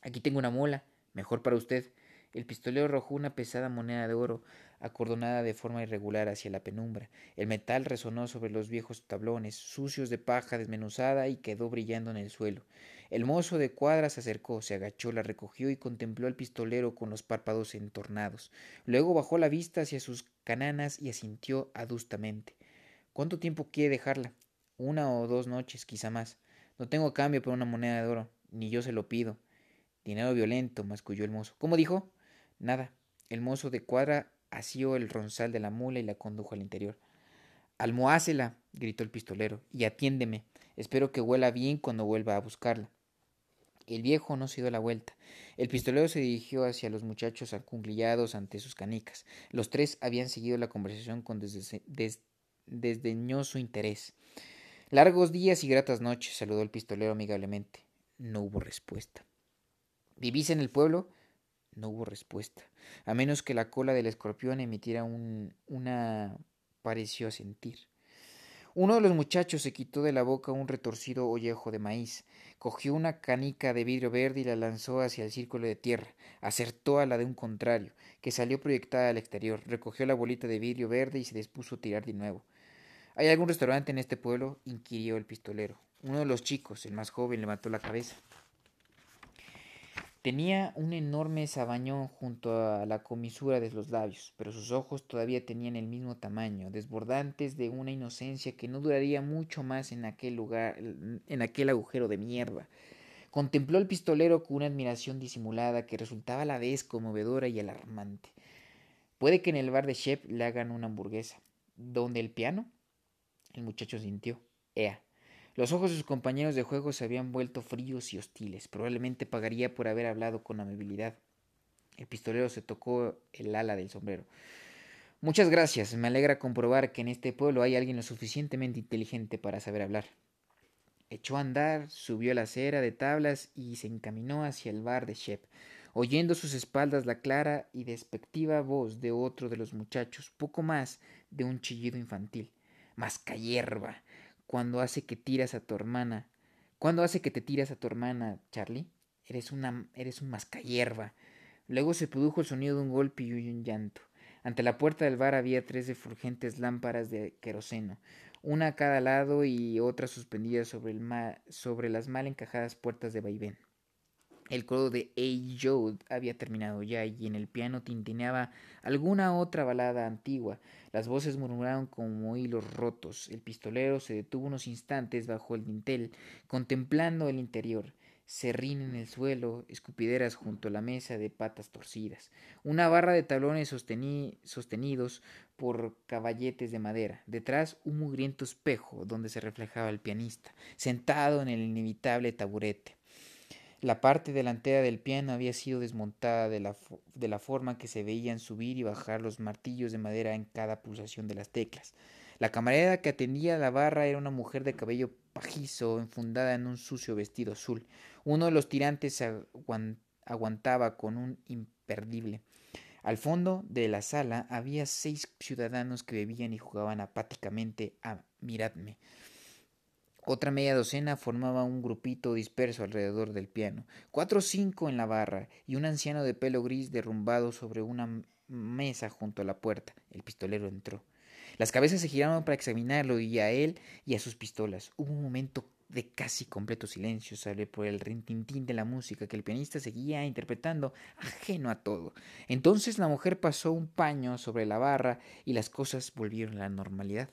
Aquí tengo una mola, mejor para usted. El pistolero arrojó una pesada moneda de oro, acordonada de forma irregular hacia la penumbra. El metal resonó sobre los viejos tablones, sucios de paja desmenuzada, y quedó brillando en el suelo. El mozo de cuadra se acercó, se agachó, la recogió y contempló al pistolero con los párpados entornados. Luego bajó la vista hacia sus cananas y asintió adustamente. ¿Cuánto tiempo quiere dejarla? Una o dos noches, quizá más. No tengo cambio por una moneda de oro, ni yo se lo pido. Dinero violento, masculló el mozo. ¿Cómo dijo? Nada. El mozo de cuadra asió el ronzal de la mula y la condujo al interior. Almohácela, gritó el pistolero, y atiéndeme. Espero que huela bien cuando vuelva a buscarla. El viejo no se dio la vuelta. El pistolero se dirigió hacia los muchachos acunclillados ante sus canicas. Los tres habían seguido la conversación con desdeñoso interés. Largos días y gratas noches, saludó el pistolero amigablemente. No hubo respuesta. ¿Vivís en el pueblo? No hubo respuesta, a menos que la cola del escorpión emitiera un, una pareció sentir. Uno de los muchachos se quitó de la boca un retorcido ollejo de maíz, cogió una canica de vidrio verde y la lanzó hacia el círculo de tierra, acertó a la de un contrario, que salió proyectada al exterior, recogió la bolita de vidrio verde y se dispuso a tirar de nuevo. ¿Hay algún restaurante en este pueblo? inquirió el pistolero. Uno de los chicos, el más joven, levantó la cabeza. Tenía un enorme sabañón junto a la comisura de los labios, pero sus ojos todavía tenían el mismo tamaño, desbordantes de una inocencia que no duraría mucho más en aquel lugar, en aquel agujero de mierda. Contempló al pistolero con una admiración disimulada que resultaba a la vez conmovedora y alarmante. Puede que en el bar de Shep le hagan una hamburguesa. ¿Dónde el piano? El muchacho sintió. Ea, los ojos de sus compañeros de juego se habían vuelto fríos y hostiles. Probablemente pagaría por haber hablado con amabilidad. El pistolero se tocó el ala del sombrero. Muchas gracias. Me alegra comprobar que en este pueblo hay alguien lo suficientemente inteligente para saber hablar. Echó a andar, subió la acera de tablas y se encaminó hacia el bar de Shep, oyendo a sus espaldas la clara y despectiva voz de otro de los muchachos, poco más de un chillido infantil. Mascayerba cuando hace que tiras a tu hermana. ¿Cuándo hace que te tiras a tu hermana, Charlie? Eres una eres un mascayerba. Luego se produjo el sonido de un golpe y un llanto. Ante la puerta del bar había tres refulgentes lámparas de queroseno, una a cada lado y otra suspendida sobre, el sobre las mal encajadas puertas de vaivén. El coro de A. Joe había terminado ya y en el piano tintineaba alguna otra balada antigua. Las voces murmuraron como hilos rotos. El pistolero se detuvo unos instantes bajo el dintel, contemplando el interior serrín en el suelo, escupideras junto a la mesa de patas torcidas, una barra de tablones sostenidos por caballetes de madera, detrás un mugriento espejo donde se reflejaba el pianista, sentado en el inevitable taburete. La parte delantera del piano había sido desmontada de la, de la forma que se veían subir y bajar los martillos de madera en cada pulsación de las teclas. La camarera que atendía la barra era una mujer de cabello pajizo, enfundada en un sucio vestido azul. Uno de los tirantes aguantaba con un imperdible. Al fondo de la sala había seis ciudadanos que bebían y jugaban apáticamente a miradme. Otra media docena formaba un grupito disperso alrededor del piano, cuatro o cinco en la barra y un anciano de pelo gris derrumbado sobre una mesa junto a la puerta. El pistolero entró. Las cabezas se giraron para examinarlo y a él y a sus pistolas. Hubo un momento de casi completo silencio, sale por el rintintín de la música que el pianista seguía interpretando, ajeno a todo. Entonces la mujer pasó un paño sobre la barra y las cosas volvieron a la normalidad.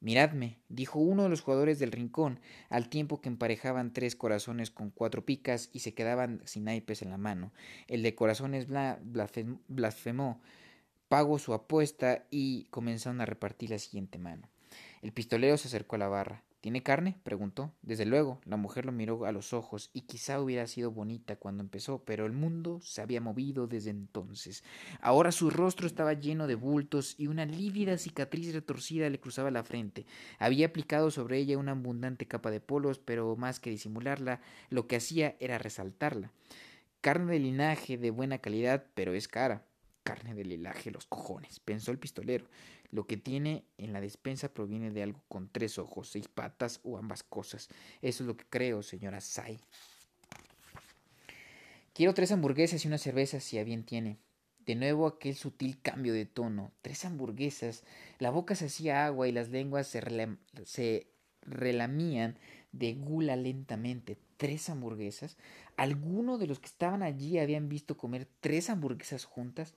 Miradme, dijo uno de los jugadores del rincón, al tiempo que emparejaban tres corazones con cuatro picas y se quedaban sin naipes en la mano. El de corazones blasfemó, pagó su apuesta y comenzaron a repartir la siguiente mano. El pistolero se acercó a la barra. ¿Tiene carne? preguntó. Desde luego, la mujer lo miró a los ojos y quizá hubiera sido bonita cuando empezó, pero el mundo se había movido desde entonces. Ahora su rostro estaba lleno de bultos y una lívida cicatriz retorcida le cruzaba la frente. Había aplicado sobre ella una abundante capa de polos, pero más que disimularla, lo que hacía era resaltarla. Carne de linaje de buena calidad, pero es cara. Carne de linaje, los cojones, pensó el pistolero. Lo que tiene en la despensa proviene de algo con tres ojos, seis patas o ambas cosas. Eso es lo que creo, señora Sai. Quiero tres hamburguesas y una cerveza, si a bien tiene. De nuevo aquel sutil cambio de tono. Tres hamburguesas. La boca se hacía agua y las lenguas se, se relamían de gula lentamente. ¿Tres hamburguesas? ¿Alguno de los que estaban allí habían visto comer tres hamburguesas juntas?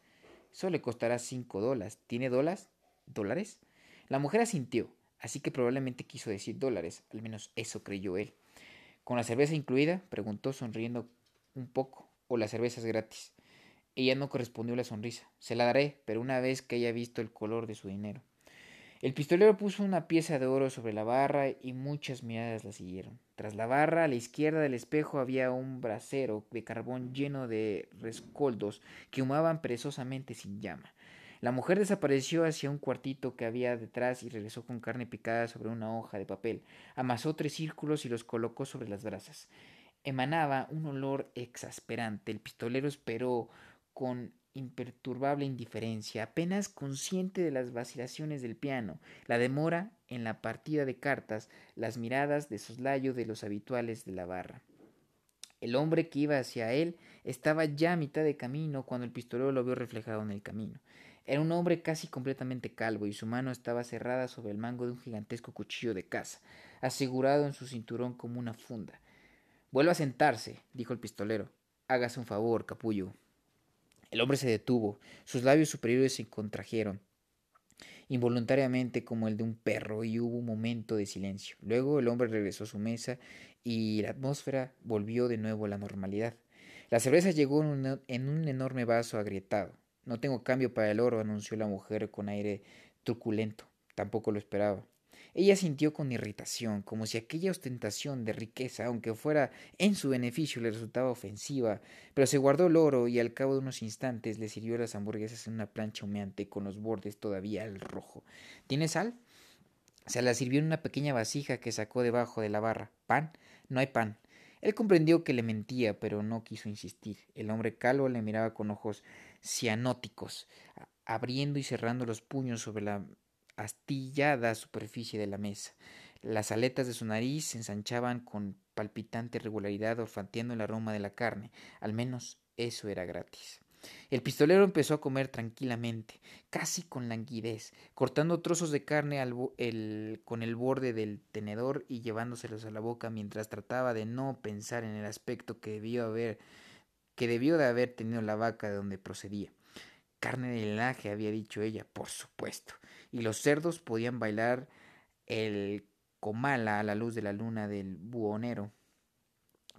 Eso le costará cinco dólares. ¿Tiene dólares? ¿Dólares? La mujer asintió, así que probablemente quiso decir dólares, al menos eso creyó él. ¿Con la cerveza incluida? preguntó sonriendo un poco. ¿O la cerveza es gratis? Ella no correspondió la sonrisa. Se la daré, pero una vez que haya visto el color de su dinero. El pistolero puso una pieza de oro sobre la barra y muchas miradas la siguieron. Tras la barra, a la izquierda del espejo había un brasero de carbón lleno de rescoldos que humaban perezosamente sin llama. La mujer desapareció hacia un cuartito que había detrás y regresó con carne picada sobre una hoja de papel. Amasó tres círculos y los colocó sobre las brasas. Emanaba un olor exasperante. El pistolero esperó con imperturbable indiferencia, apenas consciente de las vacilaciones del piano, la demora en la partida de cartas, las miradas de soslayo de los habituales de la barra. El hombre que iba hacia él estaba ya a mitad de camino cuando el pistolero lo vio reflejado en el camino. Era un hombre casi completamente calvo y su mano estaba cerrada sobre el mango de un gigantesco cuchillo de caza, asegurado en su cinturón como una funda. Vuelva a sentarse, dijo el pistolero. Hágase un favor, capullo. El hombre se detuvo, sus labios superiores se contrajeron involuntariamente como el de un perro y hubo un momento de silencio. Luego el hombre regresó a su mesa y la atmósfera volvió de nuevo a la normalidad. La cerveza llegó en un enorme vaso agrietado. No tengo cambio para el oro, anunció la mujer con aire truculento. Tampoco lo esperaba. Ella sintió con irritación, como si aquella ostentación de riqueza, aunque fuera en su beneficio, le resultaba ofensiva, pero se guardó el oro y al cabo de unos instantes le sirvió las hamburguesas en una plancha humeante con los bordes todavía al rojo. ¿Tiene sal? Se la sirvió en una pequeña vasija que sacó debajo de la barra. ¿Pan? No hay pan. Él comprendió que le mentía, pero no quiso insistir. El hombre calvo le miraba con ojos cianóticos, abriendo y cerrando los puños sobre la astillada superficie de la mesa. Las aletas de su nariz se ensanchaban con palpitante regularidad olfateando el aroma de la carne. Al menos eso era gratis. El pistolero empezó a comer tranquilamente, casi con languidez, cortando trozos de carne con el borde del tenedor y llevándoselos a la boca mientras trataba de no pensar en el aspecto que debió haber debió de haber tenido la vaca de donde procedía. Carne de linaje, había dicho ella, por supuesto. Y los cerdos podían bailar el comala a la luz de la luna del buhonero.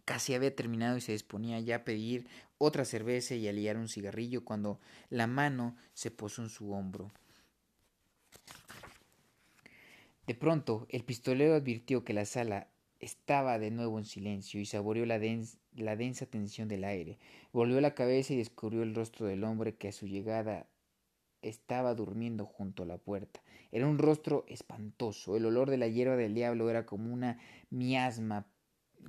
Casi había terminado y se disponía ya a pedir otra cerveza y a liar un cigarrillo cuando la mano se posó en su hombro. De pronto, el pistolero advirtió que la sala estaba de nuevo en silencio y saboreó la, la densa tensión del aire. Volvió la cabeza y descubrió el rostro del hombre que a su llegada estaba durmiendo junto a la puerta. Era un rostro espantoso. El olor de la hierba del diablo era como una miasma,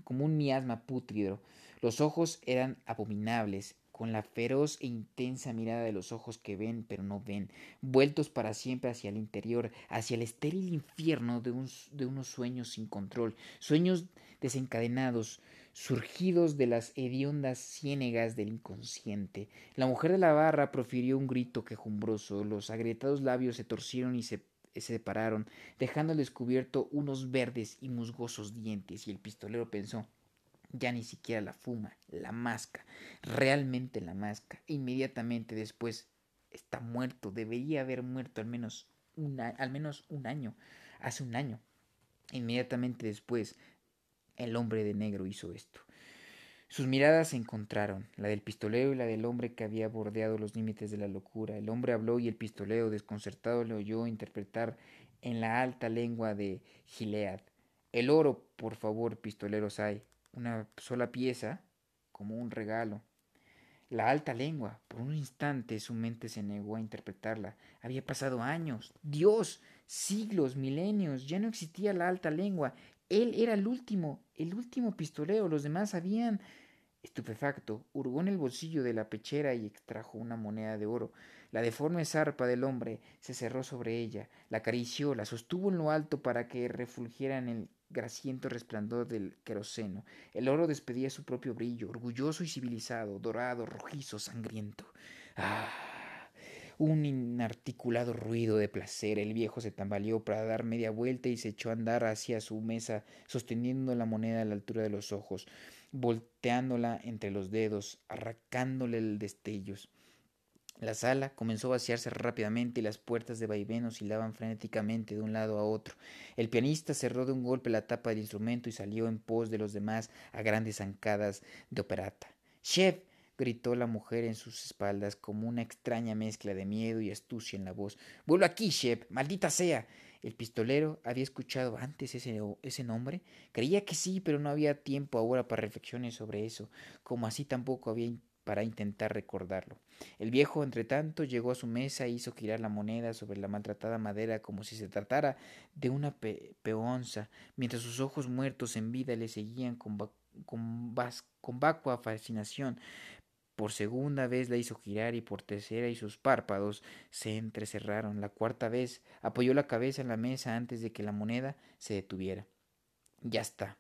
como un miasma pútrido. Los ojos eran abominables, con la feroz e intensa mirada de los ojos que ven pero no ven, vueltos para siempre hacia el interior, hacia el estéril infierno de, unos sueños sin control, sueños desencadenados, surgidos de las hediondas ciénegas del inconsciente. La mujer de la barra profirió un grito quejumbroso, los agrietados labios se torcieron y se separaron, dejando al descubierto unos verdes y musgosos dientes, y el pistolero pensó ya ni siquiera la fuma, la masca, realmente la masca. Inmediatamente después está muerto, debería haber muerto al menos un, al menos un año, hace un año. Inmediatamente después, el hombre de negro hizo esto. Sus miradas se encontraron, la del pistolero y la del hombre que había bordeado los límites de la locura. El hombre habló y el pistolero, desconcertado, le oyó interpretar en la alta lengua de Gilead. El oro, por favor, pistoleros hay una sola pieza como un regalo. La alta lengua, por un instante su mente se negó a interpretarla. Había pasado años, Dios, siglos, milenios, ya no existía la alta lengua. Él era el último, el último pistolero, los demás habían... Estupefacto, hurgó en el bolsillo de la pechera y extrajo una moneda de oro. La deforme zarpa del hombre se cerró sobre ella, la acarició, la sostuvo en lo alto para que refulgiera en el grasiento resplandor del queroseno. El oro despedía su propio brillo, orgulloso y civilizado, dorado, rojizo, sangriento. ¡Ah! Un inarticulado ruido de placer. El viejo se tambaleó para dar media vuelta y se echó a andar hacia su mesa, sosteniendo la moneda a la altura de los ojos, volteándola entre los dedos, arrancándole el destellos. La sala comenzó a vaciarse rápidamente y las puertas de vaivén oscilaban frenéticamente de un lado a otro. El pianista cerró de un golpe la tapa del instrumento y salió en pos de los demás a grandes zancadas de operata. Chef. gritó la mujer en sus espaldas como una extraña mezcla de miedo y astucia en la voz. Vuelvo aquí, chef. Maldita sea. El pistolero había escuchado antes ese, ese nombre. Creía que sí, pero no había tiempo ahora para reflexiones sobre eso, como así tampoco había para intentar recordarlo. El viejo, entre tanto, llegó a su mesa e hizo girar la moneda sobre la maltratada madera como si se tratara de una peonza, mientras sus ojos muertos en vida le seguían con vacua fascinación. Por segunda vez la hizo girar y por tercera y sus párpados se entrecerraron. La cuarta vez apoyó la cabeza en la mesa antes de que la moneda se detuviera. Ya está,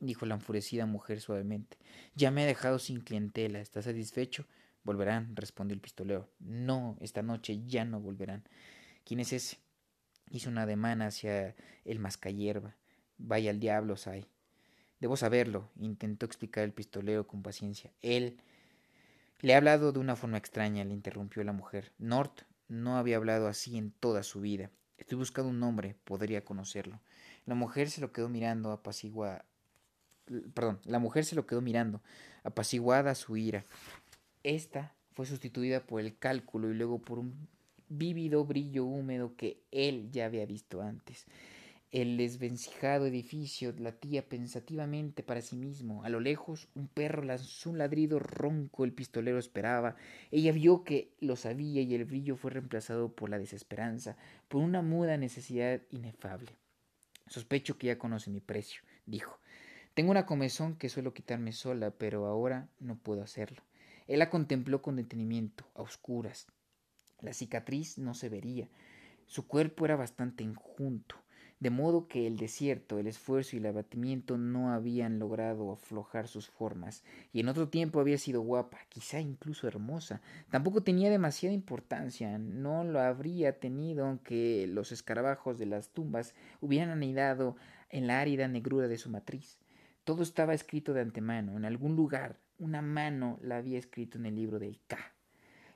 dijo la enfurecida mujer suavemente. Ya me ha dejado sin clientela. ¿Estás satisfecho? Volverán, respondió el pistolero. No, esta noche ya no volverán. ¿Quién es ese? Hizo una ademán hacia el mascayerba. Vaya al diablo, Sai. Debo saberlo, intentó explicar el pistolero con paciencia. Él. Le ha hablado de una forma extraña, le interrumpió la mujer. Nort no había hablado así en toda su vida. Estoy buscando un nombre, podría conocerlo. La mujer se lo quedó mirando apacigua, perdón, la mujer se lo quedó mirando, apaciguada su ira. Esta fue sustituida por el cálculo y luego por un vívido brillo húmedo que él ya había visto antes. El desvencijado edificio latía pensativamente para sí mismo. A lo lejos, un perro lanzó un ladrido ronco. El pistolero esperaba. Ella vio que lo sabía y el brillo fue reemplazado por la desesperanza, por una muda necesidad inefable. Sospecho que ya conoce mi precio, dijo. Tengo una comezón que suelo quitarme sola, pero ahora no puedo hacerlo. Él la contempló con detenimiento, a oscuras. La cicatriz no se vería. Su cuerpo era bastante enjunto. de modo que el desierto, el esfuerzo y el abatimiento no habían logrado aflojar sus formas, y en otro tiempo había sido guapa, quizá incluso hermosa. Tampoco tenía demasiada importancia, no lo habría tenido aunque los escarabajos de las tumbas hubieran anidado en la árida negrura de su matriz. Todo estaba escrito de antemano, en algún lugar, una mano la había escrito en el libro del K.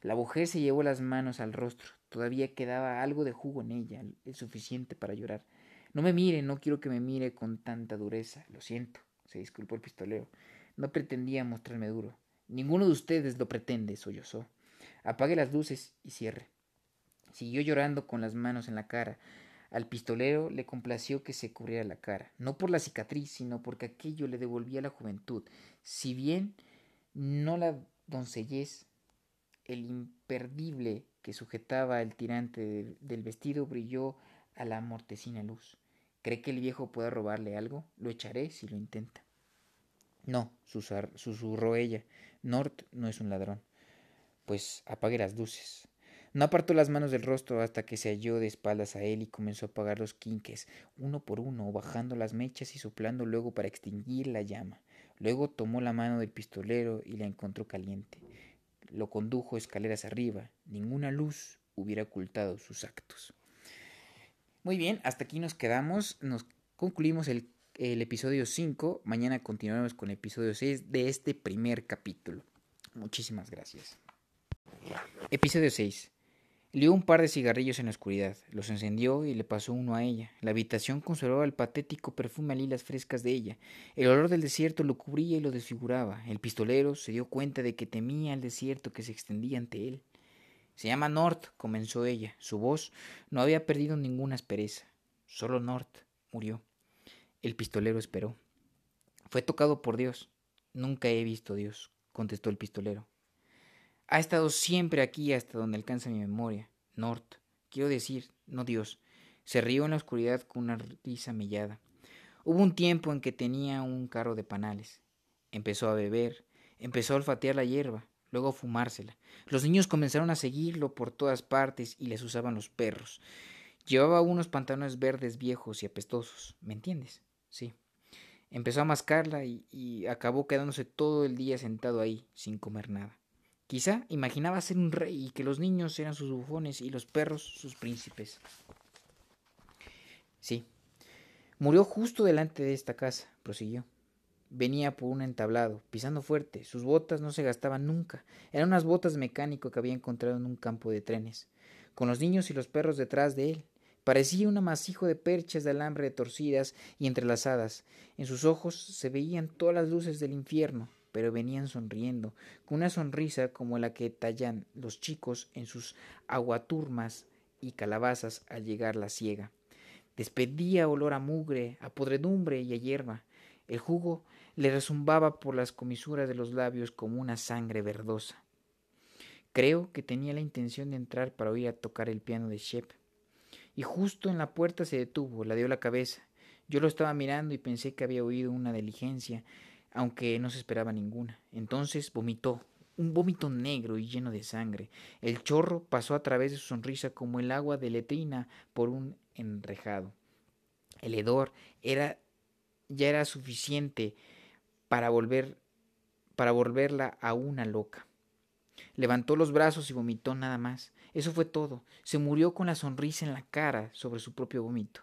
La mujer se llevó las manos al rostro, todavía quedaba algo de jugo en ella, el suficiente para llorar. No me mire, no quiero que me mire con tanta dureza. Lo siento, se disculpó el pistolero. No pretendía mostrarme duro. Ninguno de ustedes lo pretende, sollozó. Apague las luces y cierre. Siguió llorando con las manos en la cara. Al pistolero le complació que se cubriera la cara, no por la cicatriz, sino porque aquello le devolvía la juventud. Si bien no la doncellez, el imperdible que sujetaba el tirante del vestido brilló a la mortecina luz. ¿Cree que el viejo pueda robarle algo? Lo echaré si lo intenta. No, susurró ella. Nort no es un ladrón. Pues apague las luces. No apartó las manos del rostro hasta que se halló de espaldas a él y comenzó a apagar los quinques, uno por uno, bajando las mechas y soplando luego para extinguir la llama. Luego tomó la mano del pistolero y la encontró caliente. Lo condujo escaleras arriba. Ninguna luz hubiera ocultado sus actos. Muy bien, hasta aquí nos quedamos. Nos concluimos el, episodio 5. Mañana continuaremos con el episodio 6 de este primer capítulo. Muchísimas gracias. Episodio 6. Lió un par de cigarrillos en la oscuridad, los encendió y le pasó uno a ella. La habitación conservaba el patético perfume a lilas frescas de ella. El olor del desierto lo cubría y lo desfiguraba. El pistolero se dio cuenta de que temía el desierto que se extendía ante él. Se llama Nort, comenzó ella. Su voz no había perdido ninguna aspereza. Solo Nort murió. El pistolero esperó. Fue tocado por Dios. Nunca he visto Dios, contestó el pistolero. Ha estado siempre aquí hasta donde alcanza mi memoria. Nort, quiero decir, no Dios. Se rió en la oscuridad con una risa mellada. Hubo un tiempo en que tenía un carro de panales. Empezó a beber, empezó a olfatear la hierba, luego fumársela. Los niños comenzaron a seguirlo por todas partes y les usaban los perros. Llevaba unos pantalones verdes viejos y apestosos, ¿me entiendes? Sí. Empezó a mascarla y, acabó quedándose todo el día sentado ahí, sin comer nada. Quizá imaginaba ser un rey y que los niños eran sus bufones y los perros sus príncipes. Sí. Murió justo delante de esta casa, prosiguió. Venía por un entablado, pisando fuerte. Sus botas no se gastaban nunca. Eran unas botas mecánico que había encontrado en un campo de trenes, con los niños y los perros detrás de él. Parecía un amasijo de perchas de alambre torcidas y entrelazadas. En sus ojos se veían todas las luces del infierno, pero venían sonriendo, con una sonrisa como la que tallan los chicos en sus aguaturmas y calabazas al llegar la siega. Despedía olor a mugre, a podredumbre y a hierba. El jugo le resumbaba por las comisuras de los labios como una sangre verdosa. Creo que tenía la intención de entrar para oír a tocar el piano de Shep. Y justo en la puerta se detuvo, la dio la cabeza. Yo lo estaba mirando y pensé que había oído una diligencia, aunque no se esperaba ninguna. Entonces vomitó, un vómito negro y lleno de sangre. El chorro pasó a través de su sonrisa como el agua de letrina por un enrejado. El hedor era ya era suficiente para volver para volverla a una loca. Levantó los brazos y vomitó nada más. Eso fue todo. Se murió con la sonrisa en la cara sobre su propio vómito.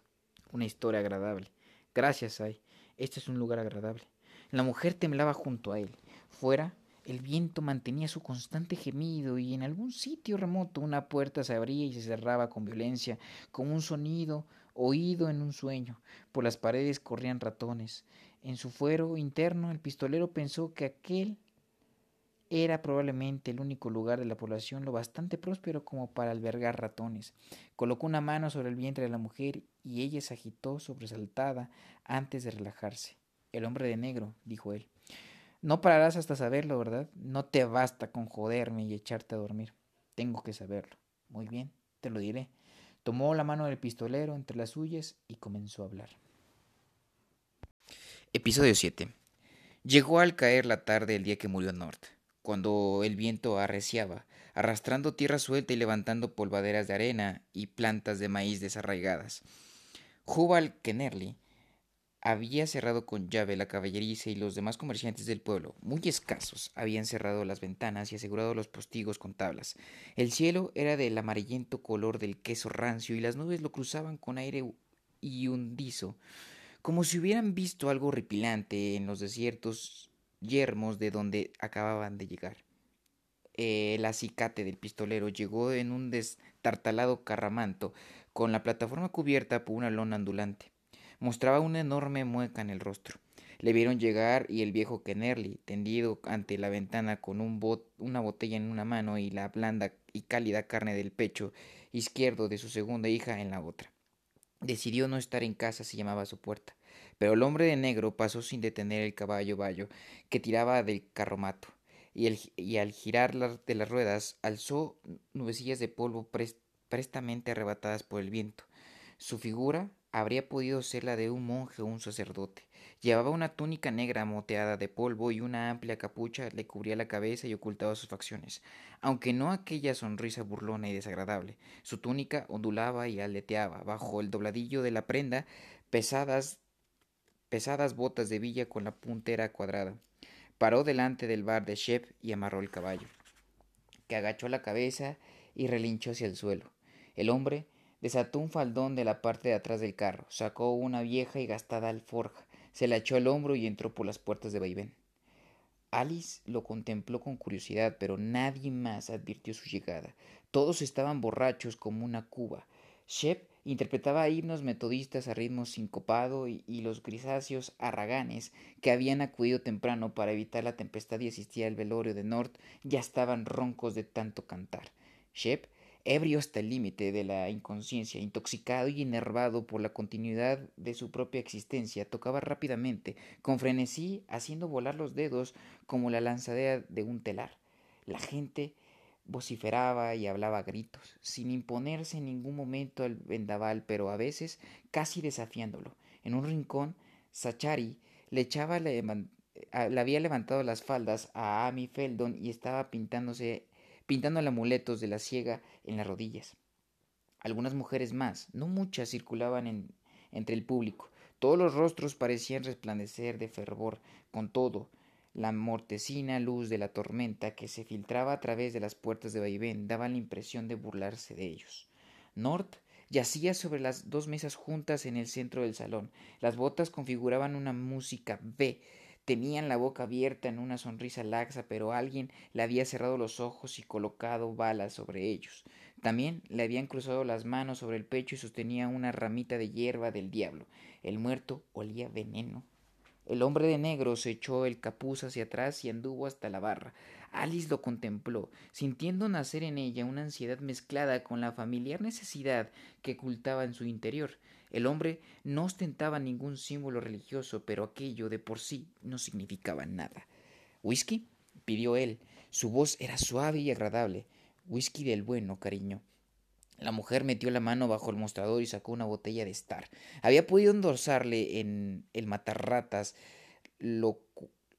Una historia agradable. Gracias, Ay. Este es un lugar agradable. La mujer temblaba junto a él. Fuera, el viento mantenía su constante gemido y en algún sitio remoto una puerta se abría y se cerraba con violencia, como un sonido oído en un sueño. Por las paredes corrían ratones. En su fuero interno, el pistolero pensó que aquel era probablemente el único lugar de la población lo bastante próspero como para albergar ratones. Colocó una mano sobre el vientre de la mujer y ella se agitó sobresaltada antes de relajarse. El hombre de negro, dijo él. No pararás hasta saberlo, ¿verdad? No te basta con joderme y echarte a dormir. Tengo que saberlo. Muy bien, te lo diré. Tomó la mano del pistolero entre las suyas y comenzó a hablar. Episodio 7. Llegó al caer la tarde el día que murió Nort, cuando el viento arreciaba, arrastrando tierra suelta y levantando polvaderas de arena y plantas de maíz desarraigadas. Jubal Kennerly había cerrado con llave la caballeriza y los demás comerciantes del pueblo, muy escasos, habían cerrado las ventanas y asegurado los postigos con tablas. El cielo era del amarillento color del queso rancio y las nubes lo cruzaban con aire y hundizo, como si hubieran visto algo horripilante en los desiertos yermos de donde acababan de llegar. El acicate del pistolero llegó en un destartalado carramanto, con la plataforma cubierta por una lona ondulante. Mostraba una enorme mueca en el rostro. Le vieron llegar y el viejo Kennerly, tendido ante la ventana con un una botella en una mano y la blanda y cálida carne del pecho izquierdo de su segunda hija en la otra. Decidió no estar en casa si llamaba a su puerta, pero el hombre de negro pasó sin detener el caballo bayo que tiraba del carromato, y, y al girar de las ruedas alzó nubecillas de polvo prestamente arrebatadas por el viento. Su figura habría podido ser la de un monje o un sacerdote. Llevaba una túnica negra moteada de polvo y una amplia capucha le cubría la cabeza y ocultaba sus facciones, aunque no aquella sonrisa burlona y desagradable. Su túnica ondulaba y aleteaba bajo el dobladillo de la prenda pesadas pesadas botas de villa con la puntera cuadrada. Paró delante del bar de Shep y amarró el caballo, que agachó la cabeza y relinchó hacia el suelo. El hombre Desató un faldón de la parte de atrás del carro, sacó una vieja y gastada alforja, se la echó al hombro y entró por las puertas de vaivén. Alice lo contempló con curiosidad, pero nadie más advirtió su llegada. Todos estaban borrachos como una cuba. Shep interpretaba himnos metodistas a ritmo sincopado y, los grisáceos arraganes que habían acudido temprano para evitar la tempestad y asistir al velorio de North ya estaban roncos de tanto cantar. Shep ebrio hasta el límite de la inconsciencia, intoxicado y enervado por la continuidad de su propia existencia, tocaba rápidamente, con frenesí, haciendo volar los dedos como la lanzadera de un telar. La gente vociferaba y hablaba a gritos, sin imponerse en ningún momento al vendaval, pero a veces casi desafiándolo. En un rincón, Sachari le echaba le había levantado las faldas a Amy Feldon y estaba pintándose pintando amuletos de la ciega en las rodillas. Algunas mujeres más, no muchas, circulaban entre el público. Todos los rostros parecían resplandecer de fervor. Con todo, la mortecina luz de la tormenta que se filtraba a través de las puertas de vaivén daba la impresión de burlarse de ellos. North yacía sobre las dos mesas juntas en el centro del salón. Las botas configuraban una música B Tenían la boca abierta en una sonrisa laxa, pero alguien le había cerrado los ojos y colocado balas sobre ellos. También le habían cruzado las manos sobre el pecho y sostenía una ramita de hierba del diablo. El muerto olía veneno. El hombre de negro se echó el capuz hacia atrás y anduvo hasta la barra. Alice lo contempló, sintiendo nacer en ella una ansiedad mezclada con la familiar necesidad que ocultaba en su interior. El hombre no ostentaba ningún símbolo religioso, pero aquello de por sí no significaba nada. ¿Whisky? pidió él. Su voz era suave y agradable. Whisky del bueno, cariño. La mujer metió la mano bajo el mostrador y sacó una botella de Star. Había podido endorsarle en el matarratas lo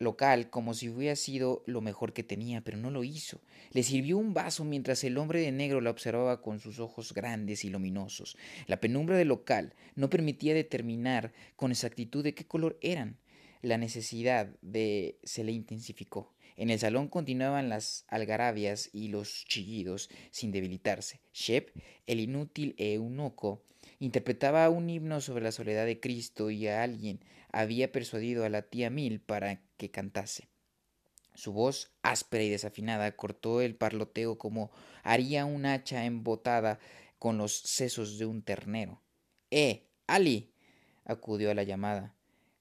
local como si hubiera sido lo mejor que tenía, pero no lo hizo. Le sirvió un vaso mientras el hombre de negro la observaba con sus ojos grandes y luminosos. La penumbra del local no permitía determinar con exactitud de qué color eran. La necesidad de se le intensificó. En el salón continuaban las algarabias y los chillidos sin debilitarse. Shep, el inútil eunuco, interpretaba un himno sobre la soledad de Cristo y a alguien había persuadido a la tía Mil para que cantase. Su voz, áspera y desafinada, cortó el parloteo como haría un hacha embotada con los sesos de un ternero. ¡Eh! Ali. acudió a la llamada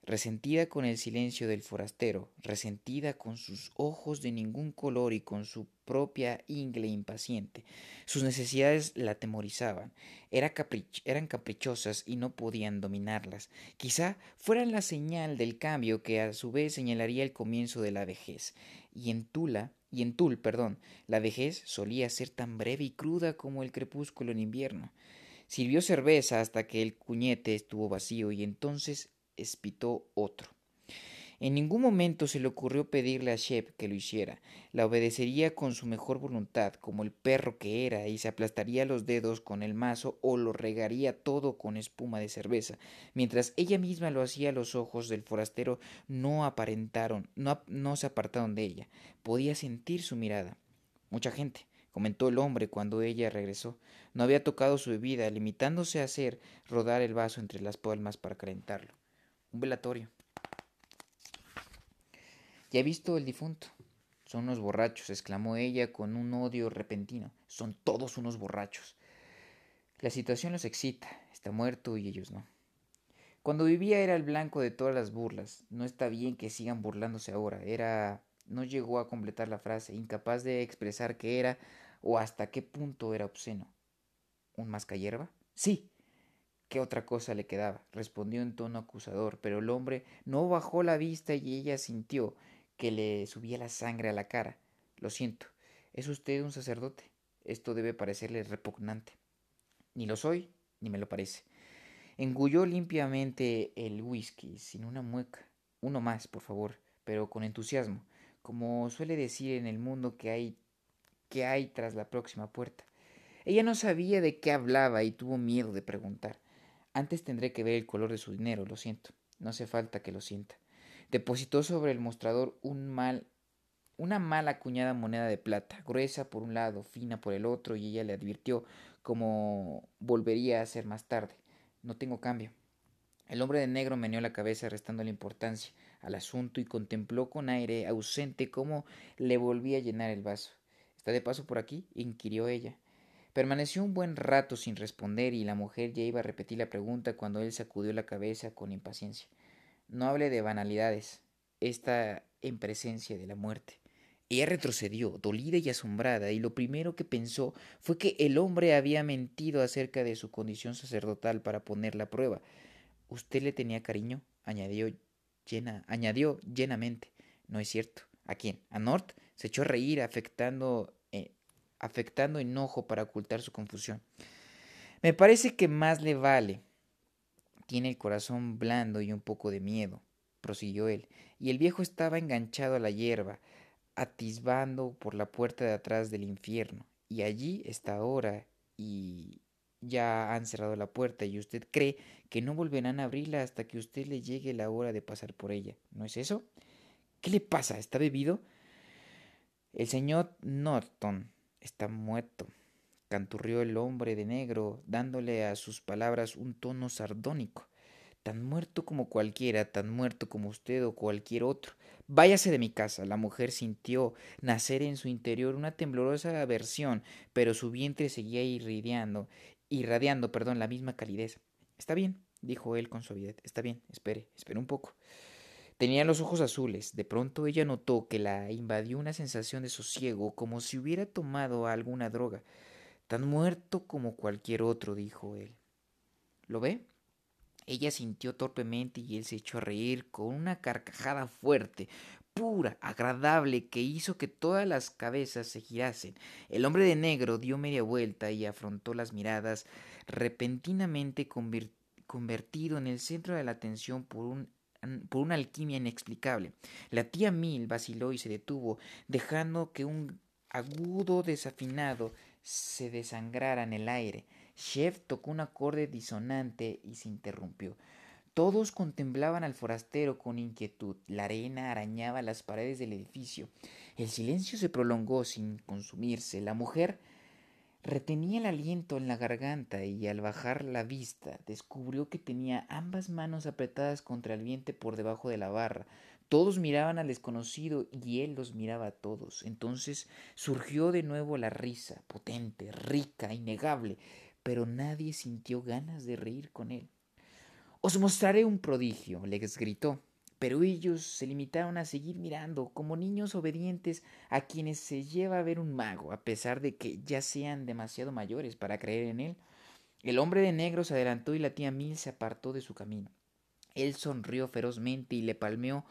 resentida con el silencio del forastero, resentida con sus ojos de ningún color y con su propia ingle impaciente. Sus necesidades la atemorizaban, eran caprichosas y no podían dominarlas. Quizá fueran la señal del cambio que a su vez señalaría el comienzo de la vejez. Y en Tula, y en Tul, perdón, la vejez solía ser tan breve y cruda como el crepúsculo en invierno. Sirvió cerveza hasta que el cuñete estuvo vacío y entonces espitó otro. En ningún momento se le ocurrió pedirle a Shep que lo hiciera. La obedecería con su mejor voluntad, como el perro que era, y se aplastaría los dedos con el mazo o lo regaría todo con espuma de cerveza. Mientras ella misma lo hacía, los ojos del forastero no aparentaron, no, no se apartaron de ella. Podía sentir su mirada. Mucha gente, comentó el hombre cuando ella regresó. No había tocado su bebida, limitándose a hacer rodar el vaso entre las palmas para calentarlo. Un velatorio. Ya he visto el difunto. Son unos borrachos, exclamó ella con un odio repentino. Son todos unos borrachos. La situación los excita. Está muerto y ellos no. Cuando vivía era el blanco de todas las burlas. No está bien que sigan burlándose ahora. Era. no llegó a completar la frase, incapaz de expresar qué era o hasta qué punto era obsceno. ¿Un mascayerba? Sí. ¿Qué otra cosa le quedaba? respondió en tono acusador, pero el hombre no bajó la vista y ella sintió que le subía la sangre a la cara. Lo siento, es usted un sacerdote. Esto debe parecerle repugnante. Ni lo soy, ni me lo parece. Engulló limpiamente el whisky, sin una mueca. Uno más, por favor, pero con entusiasmo, como suele decir en el mundo que hay que hay tras la próxima puerta. Ella no sabía de qué hablaba y tuvo miedo de preguntar. Antes tendré que ver el color de su dinero, lo siento. No hace falta que lo sienta. Depositó sobre el mostrador un mal, una mal acuñada moneda de plata, gruesa por un lado, fina por el otro, y ella le advirtió como volvería a ser más tarde. No tengo cambio. El hombre de negro meneó la cabeza restando la importancia al asunto y contempló con aire ausente cómo le volvía a llenar el vaso. ¿Está de paso por aquí? inquirió ella. Permaneció un buen rato sin responder y la mujer ya iba a repetir la pregunta cuando él sacudió la cabeza con impaciencia. No hable de banalidades. Está en presencia de la muerte. Ella retrocedió, dolida y asombrada, y lo primero que pensó fue que el hombre había mentido acerca de su condición sacerdotal para ponerla a prueba. ¿Usted le tenía cariño? añadió llena, añadió llenamente. No es cierto. ¿A quién? ¿A Nort? Se echó a reír, afectando, afectando enojo para ocultar su confusión. Me parece que más le vale tiene el corazón blando y un poco de miedo, prosiguió él, y el viejo estaba enganchado a la hierba, atisbando por la puerta de atrás del infierno, y allí está ahora, y ya han cerrado la puerta, y usted cree que no volverán a abrirla hasta que usted le llegue la hora de pasar por ella. ¿No es eso? ¿Qué le pasa? ¿Está bebido? El señor Norton está muerto canturrió el hombre de negro, dándole a sus palabras un tono sardónico. Tan muerto como cualquiera, tan muerto como usted o cualquier otro. Váyase de mi casa. La mujer sintió nacer en su interior una temblorosa aversión, pero su vientre seguía irradiando, irradiando, perdón, la misma calidez. Está bien, dijo él con suavidad. Está bien, espere, espere un poco. Tenía los ojos azules. De pronto ella notó que la invadió una sensación de sosiego, como si hubiera tomado alguna droga. Tan muerto como cualquier otro, dijo él. ¿Lo ve? Ella sintió torpemente y él se echó a reír con una carcajada fuerte, pura, agradable, que hizo que todas las cabezas se girasen. El hombre de negro dio media vuelta y afrontó las miradas, repentinamente convertido en el centro de la atención por un por una alquimia inexplicable. La tía Mil vaciló y se detuvo, dejando que un agudo desafinado se desangrara en el aire. Chef tocó un acorde disonante y se interrumpió. Todos contemplaban al forastero con inquietud. La arena arañaba las paredes del edificio. El silencio se prolongó sin consumirse. La mujer retenía el aliento en la garganta y al bajar la vista descubrió que tenía ambas manos apretadas contra el vientre por debajo de la barra. Todos miraban al desconocido y él los miraba a todos. Entonces surgió de nuevo la risa, potente, rica, innegable, pero nadie sintió ganas de reír con él. Os mostraré un prodigio, les gritó, pero ellos se limitaron a seguir mirando como niños obedientes a quienes se lleva a ver un mago, a pesar de que ya sean demasiado mayores para creer en él. El hombre de negro se adelantó y la tía Mil se apartó de su camino. Él sonrió ferozmente y le palmeó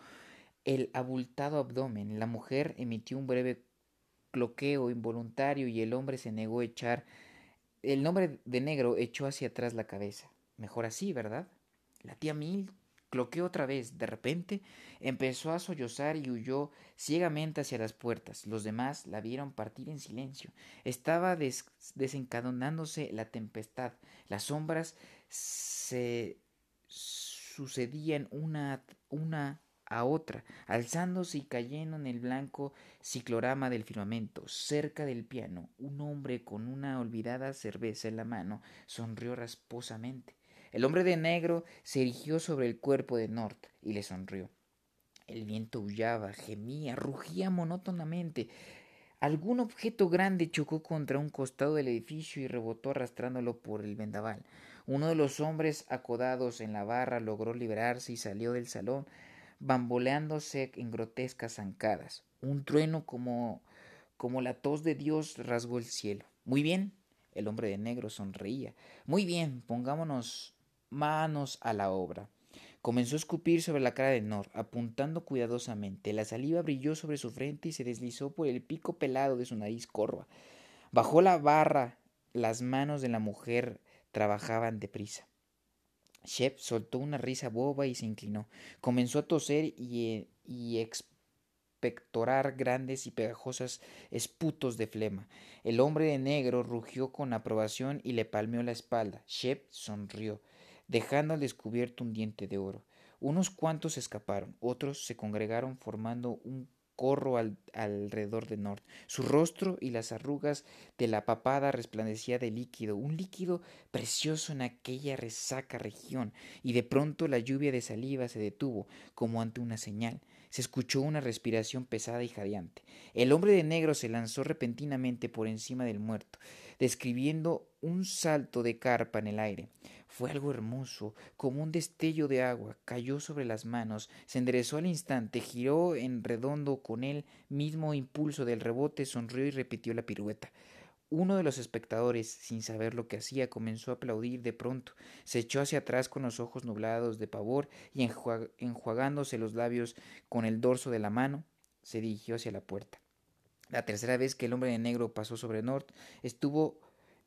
el abultado abdomen. La mujer emitió un breve cloqueo involuntario y el hombre se negó a echar. El hombre de negro echó hacia atrás la cabeza. Mejor así, ¿verdad? La tía Mil Cloqueó otra vez. De repente empezó a sollozar y huyó ciegamente hacia las puertas. Los demás la vieron partir en silencio. Estaba desencadenándose la tempestad. Las sombras se sucedían una, una a otra, alzándose y cayendo en el blanco ciclorama del firmamento. Cerca del piano, un hombre con una olvidada cerveza en la mano sonrió rasposamente. El hombre de negro se erigió sobre el cuerpo de Nort y le sonrió. El viento aullaba, gemía, rugía monótonamente. Algún objeto grande chocó contra un costado del edificio y rebotó arrastrándolo por el vendaval. Uno de los hombres acodados en la barra logró liberarse y salió del salón bamboleándose en grotescas zancadas. Un trueno como como la tos de Dios rasgó el cielo. Muy bien, el hombre de negro sonreía. Muy bien, pongámonos manos a la obra. Comenzó a escupir sobre la cara de Nor, apuntando cuidadosamente. La saliva brilló sobre su frente y se deslizó por el pico pelado de su nariz corva. Bajó la barra. Las manos de la mujer trabajaban deprisa. Shep soltó una risa boba y se inclinó. Comenzó a toser y, y expectorar grandes y pegajosas esputos de flema. El hombre de negro rugió con aprobación y le palmeó la espalda. Shep sonrió, dejando al descubierto un diente de oro. Unos cuantos escaparon, otros se congregaron formando un corro alrededor de Nord. Su rostro y las arrugas de la papada resplandecía de líquido, un líquido precioso en aquella resaca región, y de pronto la lluvia de saliva se detuvo, como ante una señal. Se escuchó una respiración pesada y jadeante. El hombre de negro se lanzó repentinamente por encima del muerto, describiendo un salto de carpa en el aire. Fue algo hermoso, como un destello de agua, cayó sobre las manos, se enderezó al instante, giró en redondo con el mismo impulso del rebote, sonrió y repitió la pirueta. Uno de los espectadores, sin saber lo que hacía, comenzó a aplaudir de pronto, se echó hacia atrás con los ojos nublados de pavor y enjuagándose los labios con el dorso de la mano, se dirigió hacia la puerta. La tercera vez que el hombre de negro pasó sobre Nort, estuvo,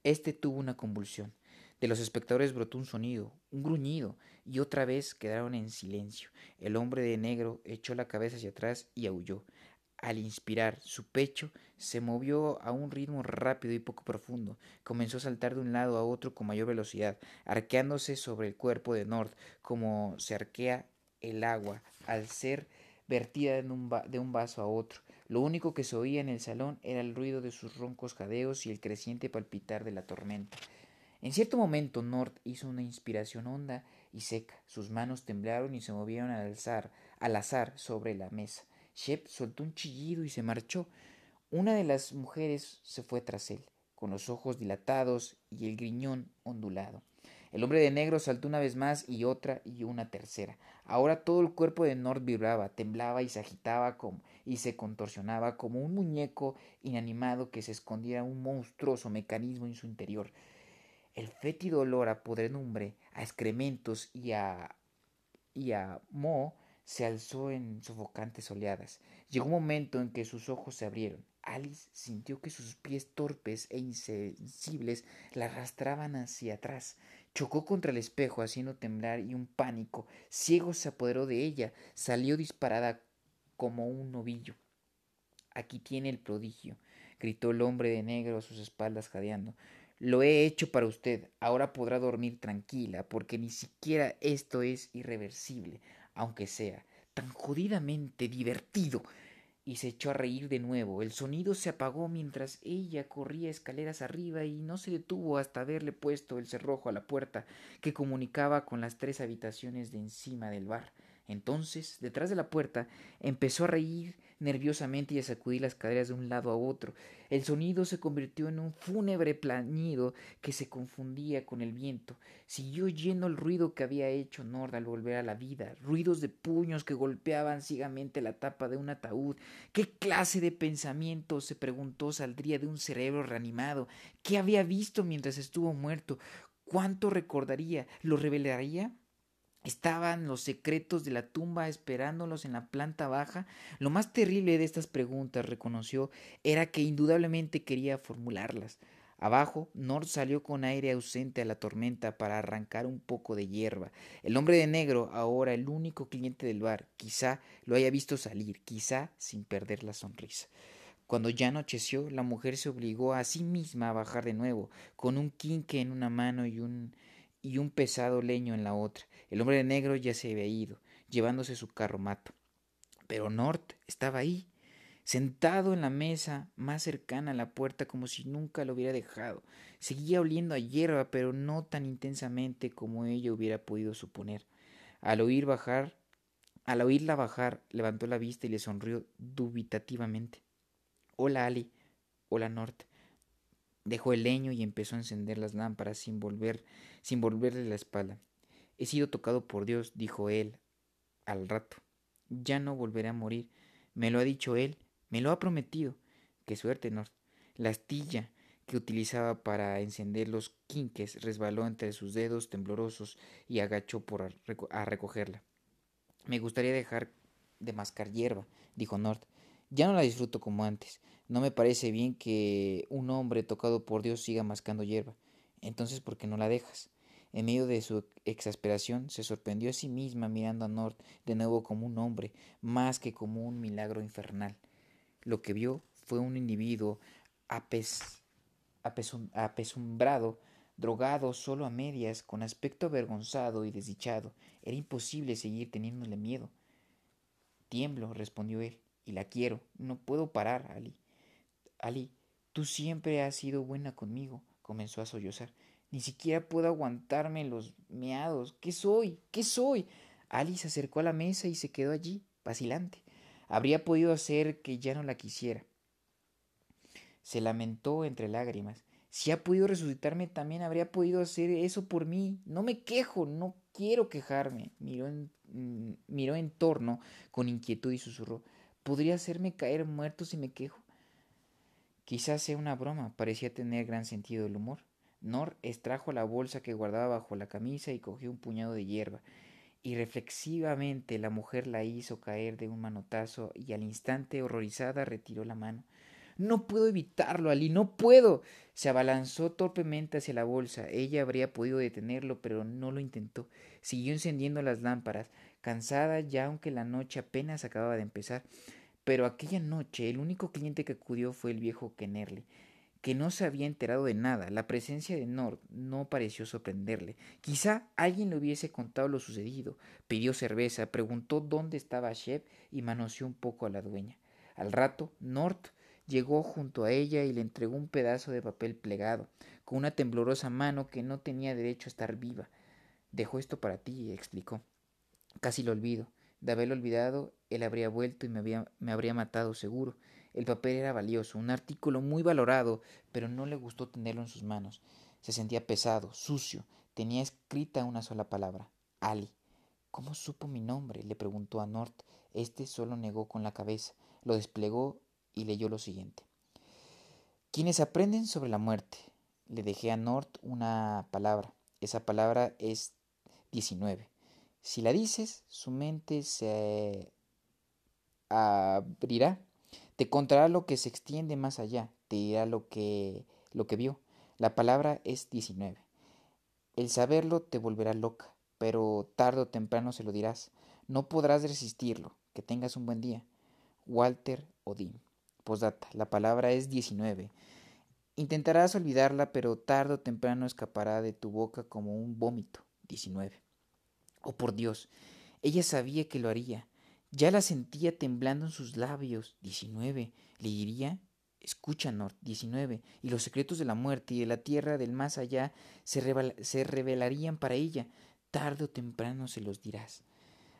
este tuvo una convulsión. De los espectadores brotó un sonido, un gruñido, y otra vez quedaron en silencio. El hombre de negro echó la cabeza hacia atrás y aulló. Al inspirar, su pecho se movió a un ritmo rápido y poco profundo. Comenzó a saltar de un lado a otro con mayor velocidad, arqueándose sobre el cuerpo de Nord, como se arquea el agua al ser vertida de un, de un vaso a otro. Lo único que se oía en el salón era el ruido de sus roncos jadeos y el creciente palpitar de la tormenta. En cierto momento Nord hizo una inspiración honda y seca. Sus manos temblaron y se movieron al, al azar sobre la mesa. Shep soltó un chillido y se marchó. Una de las mujeres se fue tras él, con los ojos dilatados y el griñón ondulado. El hombre de negro saltó una vez más y otra y una tercera. Ahora todo el cuerpo de Nord vibraba, temblaba y se agitaba como, y se contorsionaba como un muñeco inanimado que se escondiera un monstruoso mecanismo en su interior. El fétido olor a podredumbre, a excrementos y a, y a moho se alzó en sofocantes oleadas. Llegó un momento en que sus ojos se abrieron. Alice sintió que sus pies torpes e insensibles la arrastraban hacia atrás. Chocó contra el espejo, haciendo temblar y un pánico ciego se apoderó de ella. Salió disparada como un novillo. Aquí tiene el prodigio, gritó el hombre de negro a sus espaldas jadeando. Lo he hecho para usted. Ahora podrá dormir tranquila, porque ni siquiera esto es irreversible, aunque sea tan jodidamente divertido. Y se echó a reír de nuevo. El sonido se apagó mientras ella corría escaleras arriba y no se detuvo hasta haberle puesto el cerrojo a la puerta que comunicaba con las tres habitaciones de encima del bar. Entonces, detrás de la puerta, empezó a reír nerviosamente y a sacudir las caderas de un lado a otro. El sonido se convirtió en un fúnebre plañido que se confundía con el viento. Siguió oyendo el ruido que había hecho Nord al volver a la vida, ruidos de puños que golpeaban ciegamente la tapa de un ataúd. ¿Qué clase de pensamiento, se preguntó, saldría de un cerebro reanimado? ¿Qué había visto mientras estuvo muerto? ¿Cuánto recordaría? ¿Lo revelaría? Estaban los secretos de la tumba esperándolos en la planta baja. Lo más terrible de estas preguntas, reconoció, era que indudablemente quería formularlas. Abajo, Nord salió con aire ausente a la tormenta para arrancar un poco de hierba. El hombre de negro, ahora el único cliente del bar, quizá lo haya visto salir, quizá sin perder la sonrisa. Cuando ya anocheció, la mujer se obligó a sí misma a bajar de nuevo, con un quinque en una mano y un, y un pesado leño en la otra. El hombre de negro ya se había ido, llevándose su carromato. Pero Nort estaba ahí, sentado en la mesa más cercana a la puerta como si nunca lo hubiera dejado. Seguía oliendo a hierba, pero no tan intensamente como ella hubiera podido suponer. Al oír bajar, al oírla bajar, levantó la vista y le sonrió dubitativamente. Hola, Ali. Hola, Nort. Dejó el leño y empezó a encender las lámparas sin volver, sin volverle la espalda. He sido tocado por Dios, dijo él al rato. Ya no volveré a morir. Me lo ha dicho él, me lo ha prometido. Qué suerte, Nort. La astilla que utilizaba para encender los quinques resbaló entre sus dedos temblorosos y agachó por a recogerla. Me gustaría dejar de mascar hierba, dijo Nort. Ya no la disfruto como antes. No me parece bien que un hombre tocado por Dios siga mascando hierba. Entonces, ¿por qué no la dejas? En medio de su exasperación, se sorprendió a sí misma mirando a Nord de nuevo como un hombre, más que como un milagro infernal. Lo que vio fue un individuo apesumbrado, drogado solo a medias, con aspecto avergonzado y desdichado. Era imposible seguir teniéndole miedo. Tiemblo, respondió él y la quiero. No puedo parar, Ali. Ali, tú siempre has sido buena conmigo, comenzó a sollozar. Ni siquiera puedo aguantarme los meados. ¿Qué soy? ¿Qué soy? Ali se acercó a la mesa y se quedó allí, vacilante. Habría podido hacer que ya no la quisiera. Se lamentó entre lágrimas. Si ha podido resucitarme, también habría podido hacer eso por mí. No me quejo, no quiero quejarme. Miró en, mm, miró en torno con inquietud y susurró. ¿Podría hacerme caer muerto si me quejo? Quizás sea una broma, parecía tener gran sentido del humor. Nor extrajo la bolsa que guardaba bajo la camisa y cogió un puñado de hierba. Y reflexivamente la mujer la hizo caer de un manotazo y al instante horrorizada retiró la mano. No puedo evitarlo, Ali, no puedo. Se abalanzó torpemente hacia la bolsa. Ella habría podido detenerlo, pero no lo intentó. Siguió encendiendo las lámparas cansada ya aunque la noche apenas acababa de empezar. Pero aquella noche el único cliente que acudió fue el viejo Kennerly, que no se había enterado de nada. La presencia de Nord no pareció sorprenderle. Quizá alguien le hubiese contado lo sucedido. Pidió cerveza, preguntó dónde estaba Shep y manoseó un poco a la dueña. Al rato, Nord llegó junto a ella y le entregó un pedazo de papel plegado, con una temblorosa mano que no tenía derecho a estar viva. Dejó esto para ti, explicó. Casi lo olvido. De haberlo olvidado, él habría vuelto y me, habría matado seguro. El papel era valioso, un artículo muy valorado, pero no le gustó tenerlo en sus manos. Se sentía pesado, sucio. Tenía escrita una sola palabra, Ali. ¿Cómo supo mi nombre? le preguntó a Nort. Este solo negó con la cabeza, lo desplegó y leyó lo siguiente. Quienes aprenden sobre la muerte. Le dejé a Nort una palabra. Esa palabra es 19. Si la dices, su mente se abrirá, te contará lo que se extiende más allá, te dirá lo que, lo que vio. La palabra es 19. El saberlo te volverá loca, pero tarde o temprano se lo dirás. No podrás resistirlo. Que tengas un buen día. Walter Odin. Posdata. La palabra es 19. Intentarás olvidarla, pero tarde o temprano escapará de tu boca como un vómito. 19. Oh, por Dios, ella sabía que lo haría. Ya la sentía temblando en sus labios. 19. Le diría, escucha, Nord. 19. Y los secretos de la muerte y de la tierra del más allá se, se revelarían para ella. Tarde o temprano se los dirás.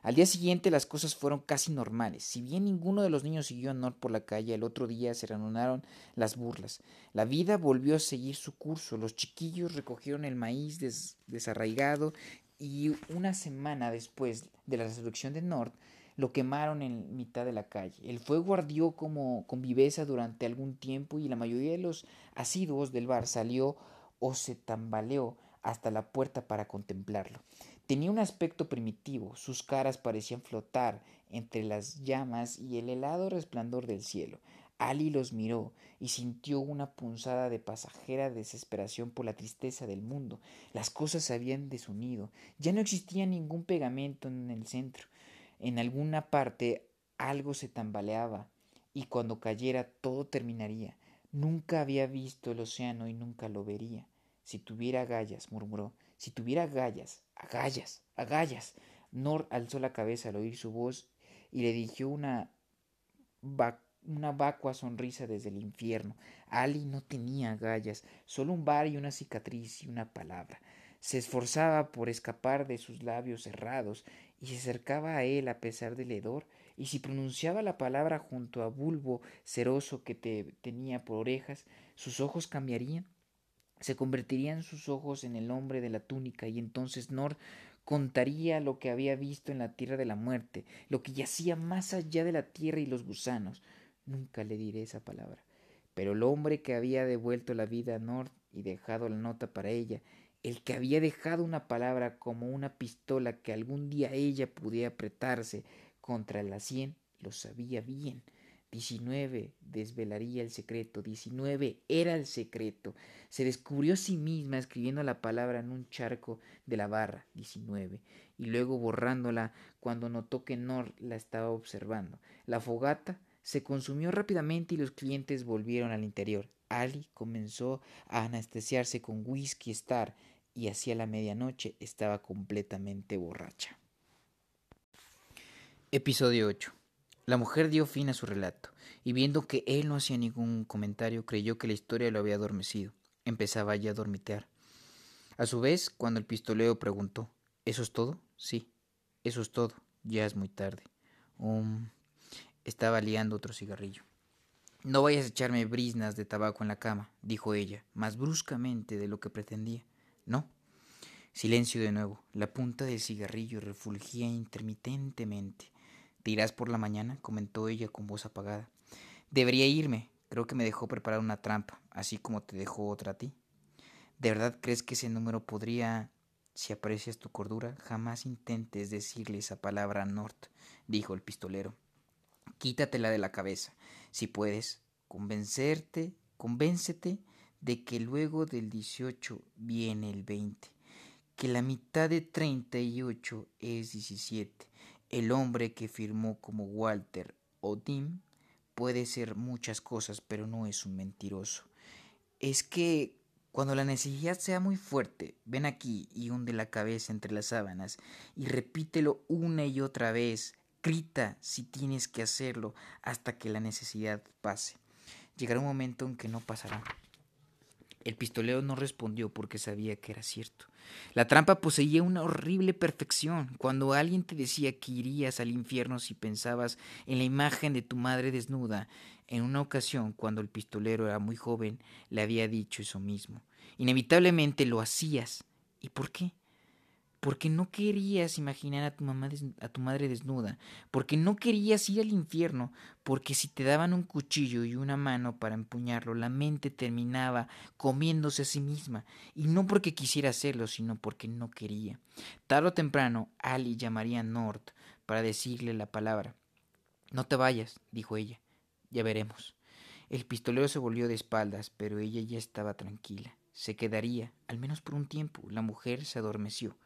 Al día siguiente las cosas fueron casi normales. Si bien ninguno de los niños siguió a Nord por la calle, el otro día se reanudaron las burlas. La vida volvió a seguir su curso. Los chiquillos recogieron el maíz desarraigado y una semana después de la resurrección de Nord, lo quemaron en mitad de la calle. El fuego ardió como con viveza durante algún tiempo y la mayoría de los asiduos del bar salió o se tambaleó hasta la puerta para contemplarlo. Tenía un aspecto primitivo, sus caras parecían flotar entre las llamas y el helado resplandor del cielo. Ali los miró y sintió una punzada de pasajera desesperación por la tristeza del mundo. Las cosas se habían desunido. Ya no existía ningún pegamento en el centro. En alguna parte algo se tambaleaba y cuando cayera todo terminaría. Nunca había visto el océano y nunca lo vería. Si tuviera agallas, murmuró, si tuviera agallas, agallas, agallas. Nor alzó la cabeza al oír su voz y le dirigió una, una vacua sonrisa desde el infierno. Ali no tenía agallas, solo un bar y una cicatriz y una palabra. Se esforzaba por escapar de sus labios cerrados y se acercaba a él a pesar del hedor, y si pronunciaba la palabra junto a bulbo ceroso que te tenía por orejas, sus ojos cambiarían se convertirían sus ojos en el hombre de la túnica y entonces Nor contaría lo que había visto en la tierra de la muerte, lo que yacía más allá de la tierra y los gusanos. Nunca le diré esa palabra. Pero el hombre que había devuelto la vida a Nord y dejado la nota para ella, el que había dejado una palabra como una pistola que algún día ella pudiera apretarse contra la sien, lo sabía bien. 19 desvelaría el secreto, 19 era el secreto. Se descubrió a sí misma escribiendo la palabra en un charco de la barra, 19, y luego borrándola cuando notó que Nor la estaba observando. La fogata se consumió rápidamente y los clientes volvieron al interior. Ali comenzó a anestesiarse con whisky star y hacia la medianoche estaba completamente borracha. Episodio 8 la mujer dio fin a su relato, y viendo que él no hacía ningún comentario, creyó que la historia lo había adormecido. Empezaba ya a dormitear. A su vez, cuando el pistoleo preguntó ¿Eso es todo? Sí, eso es todo. Ya es muy tarde. Um, estaba liando otro cigarrillo. No vayas a echarme brisnas de tabaco en la cama, dijo ella, más bruscamente de lo que pretendía. No. Silencio de nuevo. La punta del cigarrillo refulgía intermitentemente. ¿Te irás por la mañana? comentó ella con voz apagada. Debería irme. Creo que me dejó preparar una trampa, así como te dejó otra a ti. ¿De verdad crees que ese número podría... Si aprecias tu cordura, jamás intentes decirle esa palabra a Nort, dijo el pistolero. Quítatela de la cabeza. Si puedes, convencerte, convéncete de que luego del 18 viene el 20, que la mitad de 38 es 17 el hombre que firmó como Walter Odin puede ser muchas cosas, pero no es un mentiroso. Es que cuando la necesidad sea muy fuerte, ven aquí y hunde la cabeza entre las sábanas y repítelo una y otra vez. Grita si tienes que hacerlo hasta que la necesidad pase. Llegará un momento en que no pasará. El pistolero no respondió porque sabía que era cierto. La trampa poseía una horrible perfección. Cuando alguien te decía que irías al infierno si pensabas en la imagen de tu madre desnuda, en una ocasión, cuando el pistolero era muy joven, le había dicho eso mismo. Inevitablemente lo hacías. ¿Y por qué? Porque no querías imaginar a tu mamá a tu madre desnuda, porque no querías ir al infierno, porque si te daban un cuchillo y una mano para empuñarlo, la mente terminaba comiéndose a sí misma, y no porque quisiera hacerlo, sino porque no quería. Tarde o temprano, Ali llamaría a Nord para decirle la palabra. No te vayas, dijo ella. Ya veremos. El pistolero se volvió de espaldas, pero ella ya estaba tranquila. Se quedaría, al menos por un tiempo. La mujer se adormeció.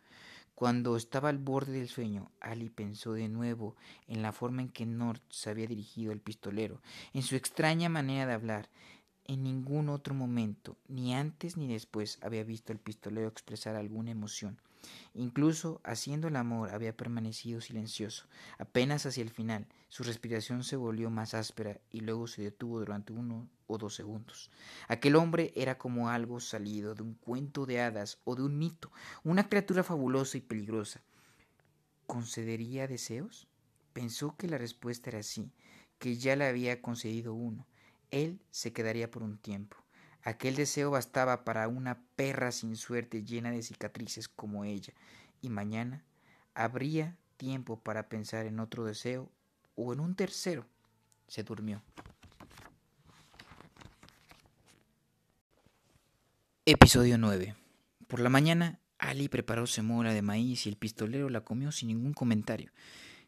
Cuando estaba al borde del sueño, Ali pensó de nuevo en la forma en que Nord se había dirigido al pistolero, en su extraña manera de hablar. En ningún otro momento, ni antes ni después, había visto al pistolero expresar alguna emoción. Incluso haciendo el amor había permanecido silencioso. Apenas hacia el final, su respiración se volvió más áspera y luego se detuvo durante uno o dos segundos. Aquel hombre era como algo salido de un cuento de hadas o de un mito, una criatura fabulosa y peligrosa. ¿Concedería deseos? Pensó que la respuesta era sí, que ya le había concedido uno. Él se quedaría por un tiempo. Aquel deseo bastaba para una perra sin suerte llena de cicatrices como ella, y mañana habría tiempo para pensar en otro deseo o en un tercero. Se durmió. Episodio 9. Por la mañana, Ali preparó semola de maíz y el pistolero la comió sin ningún comentario.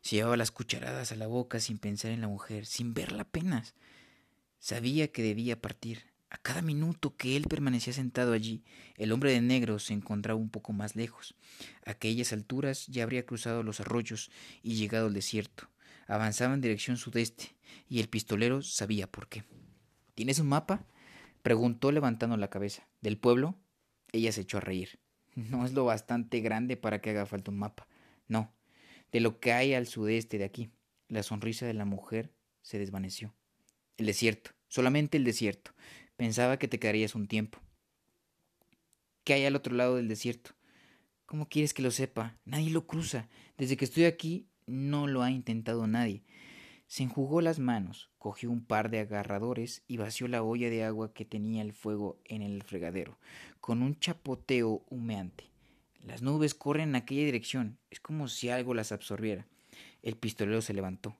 Se llevaba las cucharadas a la boca sin pensar en la mujer, sin verla apenas. Sabía que debía partir. A cada minuto que él permanecía sentado allí, el hombre de negro se encontraba un poco más lejos. A aquellas alturas ya habría cruzado los arroyos y llegado al desierto. Avanzaba en dirección sudeste, y el pistolero sabía por qué. ¿Tienes un mapa? preguntó levantando la cabeza. ¿Del pueblo? Ella se echó a reír. No es lo bastante grande para que haga falta un mapa. No, de lo que hay al sudeste de aquí. La sonrisa de la mujer se desvaneció. El desierto, solamente el desierto. Pensaba que te quedarías un tiempo. ¿Qué hay al otro lado del desierto? ¿Cómo quieres que lo sepa? Nadie lo cruza. Desde que estoy aquí no lo ha intentado nadie. Se enjugó las manos, cogió un par de agarradores y vació la olla de agua que tenía el fuego en el fregadero, con un chapoteo humeante. Las nubes corren en aquella dirección, es como si algo las absorbiera. El pistolero se levantó.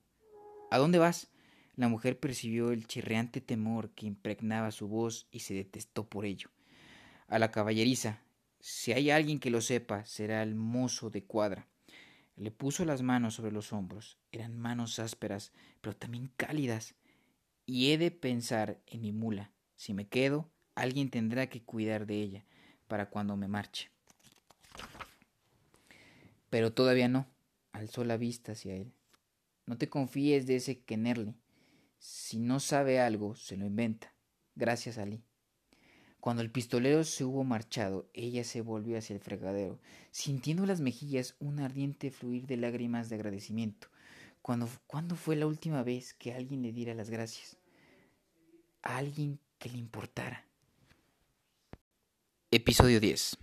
¿A dónde vas? La mujer percibió el chirreante temor que impregnaba su voz y se detestó por ello. A la caballeriza. Si hay alguien que lo sepa, será el mozo de cuadra. Le puso las manos sobre los hombros. Eran manos ásperas, pero también cálidas. Y he de pensar en mi mula. Si me quedo, alguien tendrá que cuidar de ella para cuando me marche. Pero todavía no. Alzó la vista hacia él. No te confíes de ese Kennerly. Si no sabe algo, se lo inventa. Gracias, Ali. Cuando el pistolero se hubo marchado, ella se volvió hacia el fregadero, sintiendo las mejillas un ardiente fluir de lágrimas de agradecimiento. Cuando, ¿Cuándo fue la última vez que alguien le diera las gracias? A alguien que le importara. Episodio 10.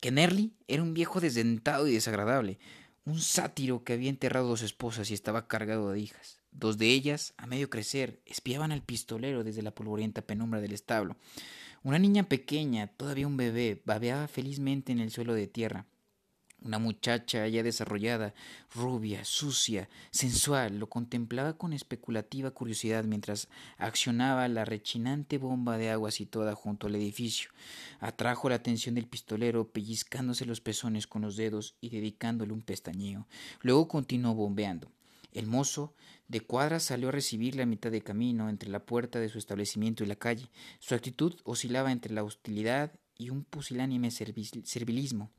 Kennerly era un viejo desdentado y desagradable, un sátiro que había enterrado dos esposas y estaba cargado de hijas. Dos de ellas, a medio crecer, espiaban al pistolero desde la polvorienta penumbra del establo. Una niña pequeña, todavía un bebé, babeaba felizmente en el suelo de tierra. Una muchacha ya desarrollada, rubia, sucia, sensual, lo contemplaba con especulativa curiosidad mientras accionaba la rechinante bomba de agua situada junto al edificio. Atrajo la atención del pistolero, pellizcándose los pezones con los dedos y dedicándole un pestañeo. Luego continuó bombeando. El mozo de cuadra salió a recibirle a mitad de camino entre la puerta de su establecimiento y la calle. Su actitud oscilaba entre la hostilidad y un pusilánime servilismo.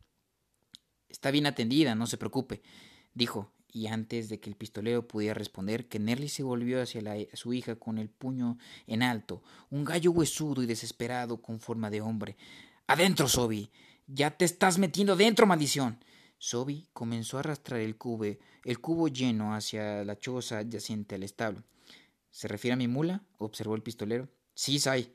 Está bien atendida, no se preocupe, dijo, y antes de que el pistolero pudiera responder, que Nerly se volvió hacia su hija con el puño en alto, un gallo huesudo y desesperado con forma de hombre. Adentro, Sobi. Ya te estás metiendo dentro, maldición. Sobi comenzó a arrastrar el cubo, el cubo lleno hacia la choza adyacente al establo. ¿Se refiere a mi mula? observó el pistolero. Sí, Sai.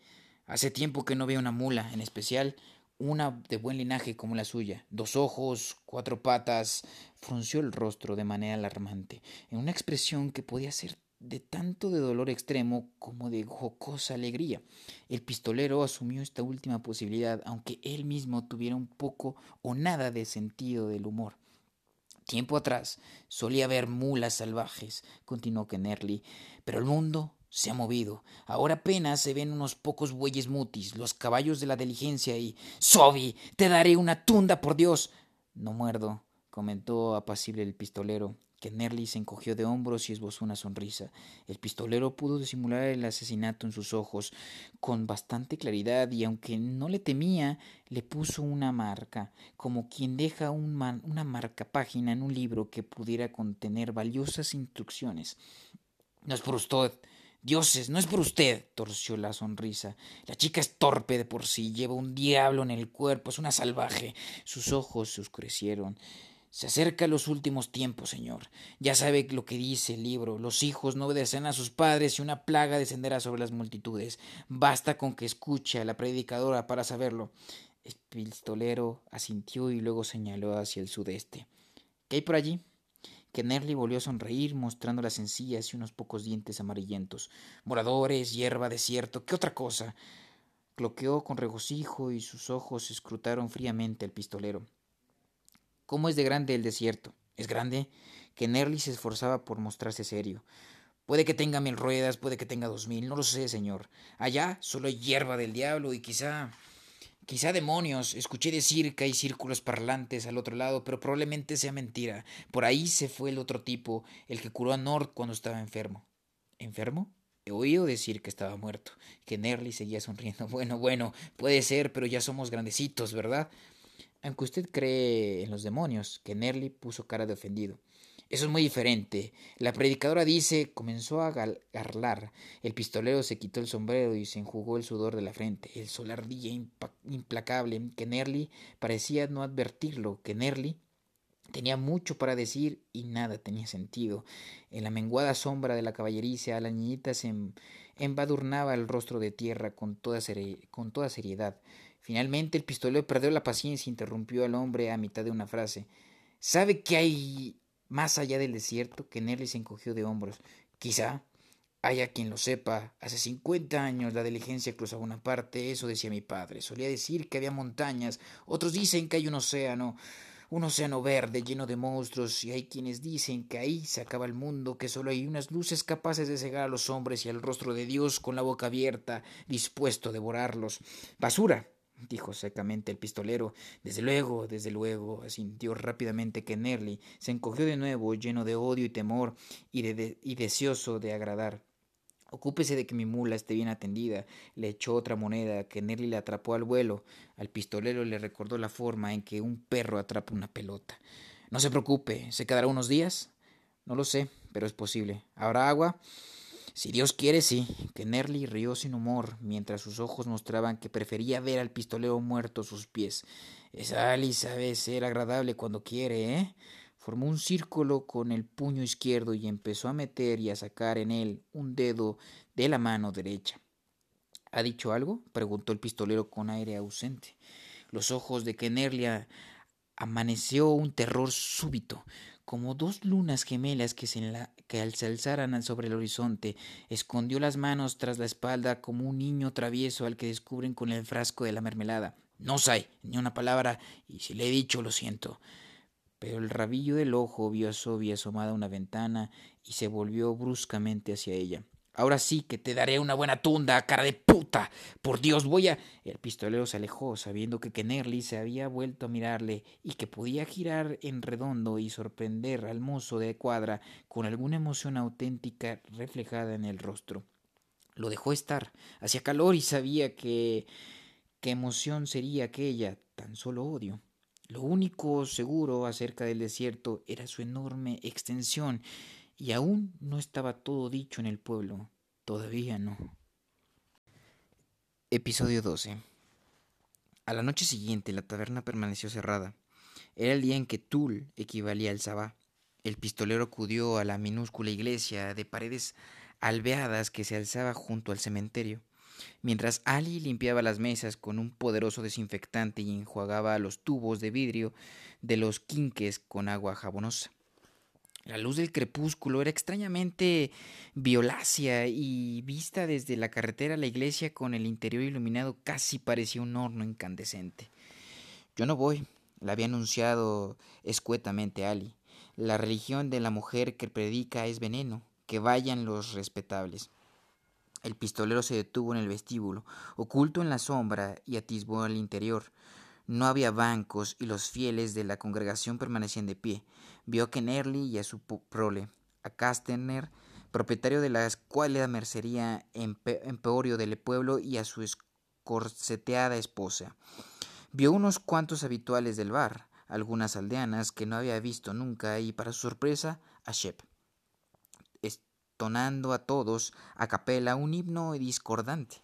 Hace tiempo que no veo una mula, en especial una de buen linaje como la suya. Dos ojos, cuatro patas. Frunció el rostro de manera alarmante, en una expresión que podía ser de tanto de dolor extremo como de jocosa alegría. El pistolero asumió esta última posibilidad, aunque él mismo tuviera un poco o nada de sentido del humor. Tiempo atrás solía haber mulas salvajes, continuó Kennerly, pero el mundo se ha movido. Ahora apenas se ven unos pocos bueyes mutis, los caballos de la diligencia y. ¡Sobi! ¡Te daré una tunda, por Dios! No muerdo, comentó apacible el pistolero que Nerly se encogió de hombros y esbozó una sonrisa. El pistolero pudo disimular el asesinato en sus ojos con bastante claridad y aunque no le temía, le puso una marca, como quien deja una marca página en un libro que pudiera contener valiosas instrucciones. No es por usted. Dioses, no es por usted, torció la sonrisa. La chica es torpe de por sí, lleva un diablo en el cuerpo, es una salvaje. Sus ojos se oscurecieron. Se acerca los últimos tiempos, Señor. Ya sabe lo que dice el libro. Los hijos no obedecen a sus padres y una plaga descenderá sobre las multitudes. Basta con que escuche a la predicadora para saberlo. El pistolero asintió y luego señaló hacia el sudeste. ¿Qué hay por allí? Kennerly volvió a sonreír, mostrando las encías y unos pocos dientes amarillentos. Moradores, hierba, desierto, ¿qué otra cosa? Cloqueó con regocijo y sus ojos escrutaron fríamente al pistolero. ¿Cómo es de grande el desierto? ¿Es grande? Que Nerly se esforzaba por mostrarse serio. Puede que tenga mil ruedas, puede que tenga dos mil, no lo sé, señor. Allá solo hay hierba del diablo y quizá. quizá demonios. Escuché decir que hay círculos parlantes al otro lado, pero probablemente sea mentira. Por ahí se fue el otro tipo, el que curó a Nord cuando estaba enfermo. ¿Enfermo? He oído decir que estaba muerto, que Nerly seguía sonriendo. Bueno, bueno, puede ser, pero ya somos grandecitos, ¿verdad? Aunque usted cree en los demonios, que Nerly puso cara de ofendido. Eso es muy diferente. La predicadora dice, comenzó a garlar. El pistolero se quitó el sombrero y se enjugó el sudor de la frente. El sol ardía implacable. Que Nerly parecía no advertirlo. Que Nerly Tenía mucho para decir y nada tenía sentido. En la menguada sombra de la caballeriza la niñita se embadurnaba el rostro de tierra con toda seriedad. Finalmente el pistolero perdió la paciencia e interrumpió al hombre a mitad de una frase. ¿Sabe qué hay más allá del desierto? Que Nelly se encogió de hombros. Quizá haya quien lo sepa. Hace cincuenta años la diligencia cruzaba una parte, eso decía mi padre. Solía decir que había montañas, otros dicen que hay un océano un océano verde lleno de monstruos, y hay quienes dicen que ahí se acaba el mundo, que solo hay unas luces capaces de cegar a los hombres y al rostro de Dios con la boca abierta, dispuesto a devorarlos. Basura, dijo secamente el pistolero. Desde luego, desde luego, sintió rápidamente que Nerly se encogió de nuevo, lleno de odio y temor, y, de, y deseoso de agradar. Ocúpese de que mi mula esté bien atendida. Le echó otra moneda que Nelly le atrapó al vuelo. Al pistolero le recordó la forma en que un perro atrapa una pelota. No se preocupe, ¿se quedará unos días? No lo sé, pero es posible. ¿Habrá agua? Si Dios quiere, sí. Que Nerly rió sin humor, mientras sus ojos mostraban que prefería ver al pistolero muerto a sus pies. Esa Alice sabe ser agradable cuando quiere, ¿eh? Formó un círculo con el puño izquierdo y empezó a meter y a sacar en él un dedo de la mano derecha. ¿Ha dicho algo? preguntó el pistolero con aire ausente. Los ojos de Kenerlia amaneció un terror súbito, como dos lunas gemelas que, se, al alzaran sobre el horizonte, escondió las manos tras la espalda como un niño travieso al que descubren con el frasco de la mermelada. No sé, ni una palabra, y si le he dicho, lo siento pero el rabillo del ojo vio a Sofía asomada a una ventana y se volvió bruscamente hacia ella. Ahora sí que te daré una buena tunda, cara de puta. Por Dios, voy a. El pistolero se alejó, sabiendo que Kennerly se había vuelto a mirarle y que podía girar en redondo y sorprender al mozo de cuadra con alguna emoción auténtica reflejada en el rostro. Lo dejó estar. Hacía calor y sabía que. qué emoción sería aquella, tan solo odio. Lo único seguro acerca del desierto era su enorme extensión, y aún no estaba todo dicho en el pueblo. Todavía no. Episodio 12. A la noche siguiente la taberna permaneció cerrada. Era el día en que Tul equivalía al Sabá. El pistolero acudió a la minúscula iglesia de paredes alveadas que se alzaba junto al cementerio mientras Ali limpiaba las mesas con un poderoso desinfectante y enjuagaba los tubos de vidrio de los quinques con agua jabonosa. La luz del crepúsculo era extrañamente violácea y vista desde la carretera a la iglesia con el interior iluminado casi parecía un horno incandescente. Yo no voy, le había anunciado escuetamente Ali. La religión de la mujer que predica es veneno, que vayan los respetables. El pistolero se detuvo en el vestíbulo, oculto en la sombra, y atisbó al interior. No había bancos y los fieles de la congregación permanecían de pie. Vio a Kennerly y a su prole, a Casterner, propietario de la escuálida mercería emporio del pueblo, y a su escorceteada esposa. Vio unos cuantos habituales del bar, algunas aldeanas que no había visto nunca, y para su sorpresa, a Shep a todos a capela un himno discordante.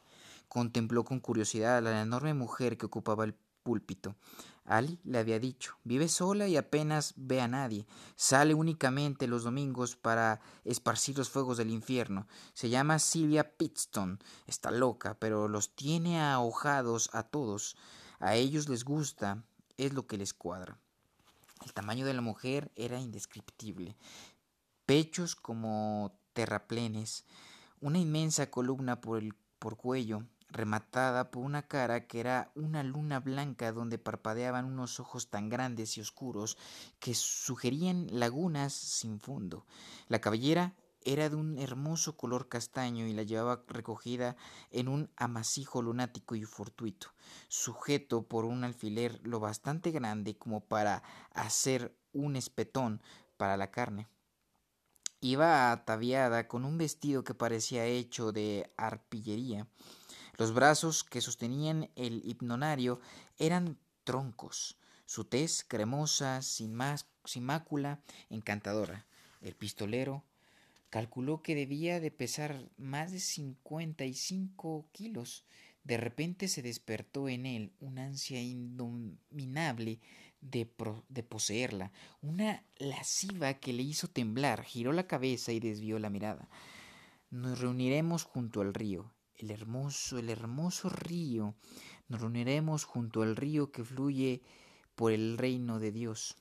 Contempló con curiosidad a la enorme mujer que ocupaba el púlpito. Ali le había dicho, vive sola y apenas ve a nadie. Sale únicamente los domingos para esparcir los fuegos del infierno. Se llama Silvia Pitstone. Está loca, pero los tiene ahojados a todos. A ellos les gusta, es lo que les cuadra. El tamaño de la mujer era indescriptible. Pechos como terraplenes, una inmensa columna por el por cuello, rematada por una cara que era una luna blanca donde parpadeaban unos ojos tan grandes y oscuros que sugerían lagunas sin fondo. La cabellera era de un hermoso color castaño y la llevaba recogida en un amasijo lunático y fortuito, sujeto por un alfiler lo bastante grande como para hacer un espetón para la carne. Iba ataviada con un vestido que parecía hecho de arpillería. Los brazos que sostenían el hipnonario eran troncos, su tez cremosa, sin, mácula, encantadora. El pistolero calculó que debía de pesar más de cincuenta y cinco kilos. De repente se despertó en él una ansia indominable de poseerla, una lasciva que le hizo temblar, giró la cabeza y desvió la mirada. Nos reuniremos junto al río, el hermoso, el hermoso río. Nos reuniremos junto al río que fluye por el reino de Dios.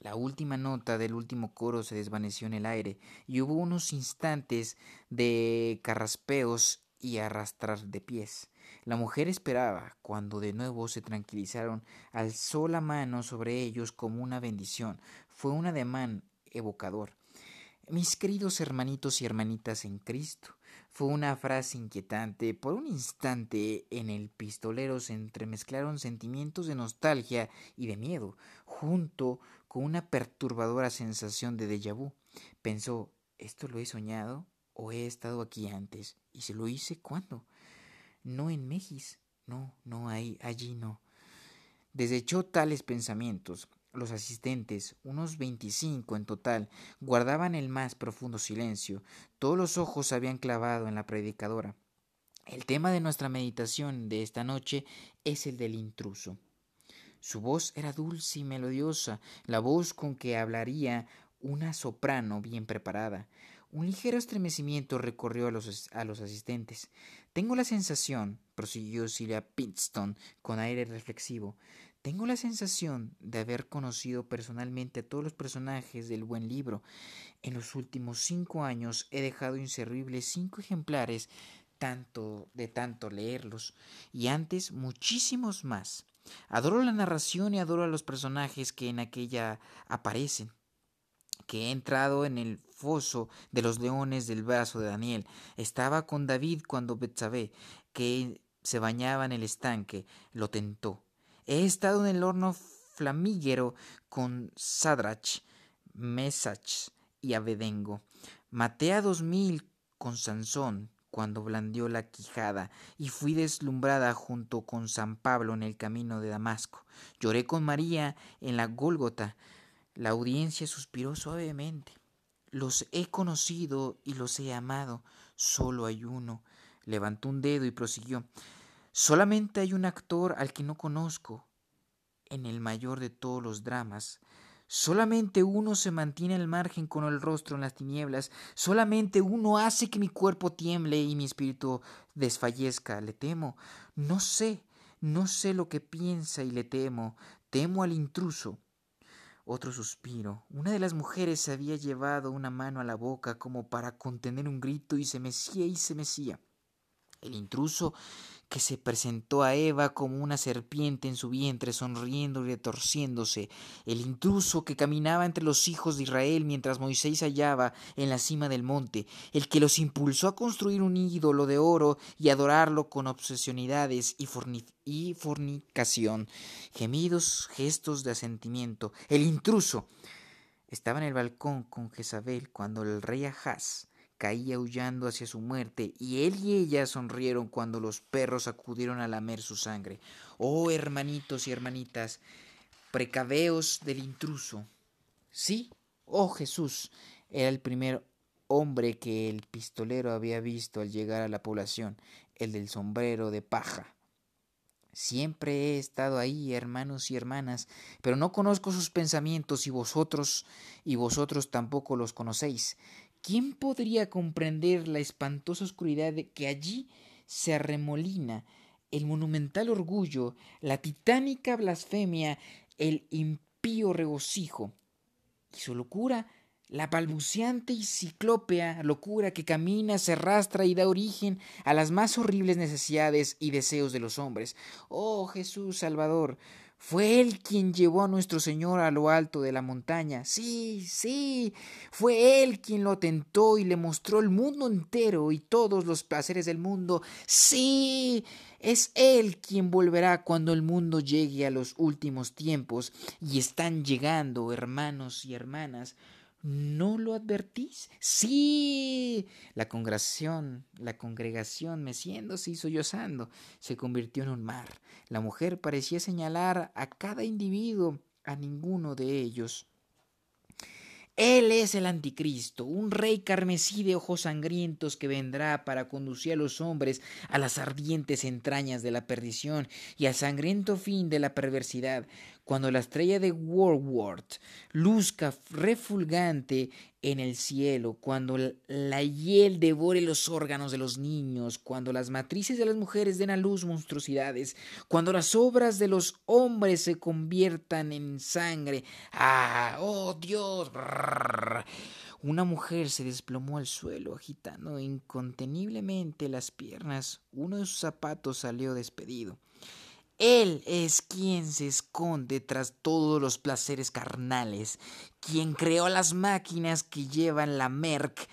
La última nota del último coro se desvaneció en el aire y hubo unos instantes de carraspeos y arrastrar de pies. La mujer esperaba, cuando de nuevo se tranquilizaron, alzó la mano sobre ellos como una bendición. Fue un ademán evocador. Mis queridos hermanitos y hermanitas en Cristo. Fue una frase inquietante. Por un instante en el pistolero se entremezclaron sentimientos de nostalgia y de miedo, junto con una perturbadora sensación de déjà vu. Pensó ¿Esto lo he soñado? ¿O he estado aquí antes? ¿Y se lo hice cuándo? No en Mejis. No, no, ahí, allí no. Desechó tales pensamientos. Los asistentes, unos veinticinco en total, guardaban el más profundo silencio. Todos los ojos se habían clavado en la predicadora. El tema de nuestra meditación de esta noche es el del intruso. Su voz era dulce y melodiosa, la voz con que hablaría una soprano bien preparada. Un ligero estremecimiento recorrió a los, a los asistentes. Tengo la sensación, prosiguió Silvia Pinston con aire reflexivo, tengo la sensación de haber conocido personalmente a todos los personajes del buen libro. En los últimos cinco años he dejado inservibles cinco ejemplares tanto de tanto leerlos, y antes muchísimos más. Adoro la narración y adoro a los personajes que en aquella aparecen que he entrado en el foso de los leones del brazo de Daniel. Estaba con David cuando Betsabé, que se bañaba en el estanque, lo tentó. He estado en el horno flamígero con Sadrach, Mesach y Abedengo. Maté a dos mil con Sansón cuando blandió la quijada y fui deslumbrada junto con San Pablo en el camino de Damasco. Lloré con María en la Gólgota la audiencia suspiró suavemente. Los he conocido y los he amado. Solo hay uno. Levantó un dedo y prosiguió. Solamente hay un actor al que no conozco en el mayor de todos los dramas. Solamente uno se mantiene al margen con el rostro en las tinieblas. Solamente uno hace que mi cuerpo tiemble y mi espíritu desfallezca. Le temo. No sé, no sé lo que piensa y le temo. Temo al intruso. Otro suspiro. Una de las mujeres se había llevado una mano a la boca como para contener un grito y se mecía y se mecía. El intruso que se presentó a Eva como una serpiente en su vientre, sonriendo y retorciéndose, el intruso que caminaba entre los hijos de Israel mientras Moisés hallaba en la cima del monte, el que los impulsó a construir un ídolo de oro y adorarlo con obsesionidades y, fornicación, gemidos, gestos de asentimiento, el intruso. Estaba en el balcón con Jezabel cuando el rey Ahaz caía aullando hacia su muerte, y él y ella sonrieron cuando los perros acudieron a lamer su sangre. Oh hermanitos y hermanitas, precaveos del intruso. Sí, oh Jesús, era el primer hombre que el pistolero había visto al llegar a la población, el del sombrero de paja. Siempre he estado ahí, hermanos y hermanas, pero no conozco sus pensamientos y vosotros y vosotros tampoco los conocéis. ¿Quién podría comprender la espantosa oscuridad que allí se arremolina el monumental orgullo, la titánica blasfemia, el impío regocijo? Y su locura, la balbuceante y ciclópea locura que camina, se arrastra y da origen a las más horribles necesidades y deseos de los hombres. Oh Jesús Salvador, fue Él quien llevó a nuestro Señor a lo alto de la montaña. Sí, sí, fue Él quien lo tentó y le mostró el mundo entero y todos los placeres del mundo. Sí, es Él quien volverá cuando el mundo llegue a los últimos tiempos. Y están llegando, hermanos y hermanas. ¿No lo advertís? Sí. La congregación, la congregación, meciéndose y sollozando, se convirtió en un mar. La mujer parecía señalar a cada individuo, a ninguno de ellos. Él es el anticristo, un rey carmesí de ojos sangrientos que vendrá para conducir a los hombres a las ardientes entrañas de la perdición y al sangriento fin de la perversidad cuando la estrella de Warworth luzca refulgante en el cielo, cuando la hiel devore los órganos de los niños, cuando las matrices de las mujeres den a luz monstruosidades, cuando las obras de los hombres se conviertan en sangre. ¡Ah! ¡Oh Dios! Una mujer se desplomó al suelo, agitando inconteniblemente las piernas. Uno de sus zapatos salió despedido. Él es quien se esconde tras todos los placeres carnales, quien creó las máquinas que llevan la Merck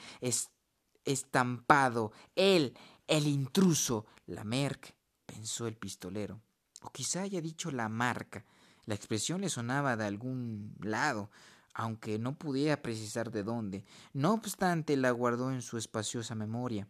estampado. Él, el intruso. La Merck, pensó el pistolero. O quizá haya dicho la marca. La expresión le sonaba de algún lado, aunque no pudiera precisar de dónde. No obstante, la guardó en su espaciosa memoria.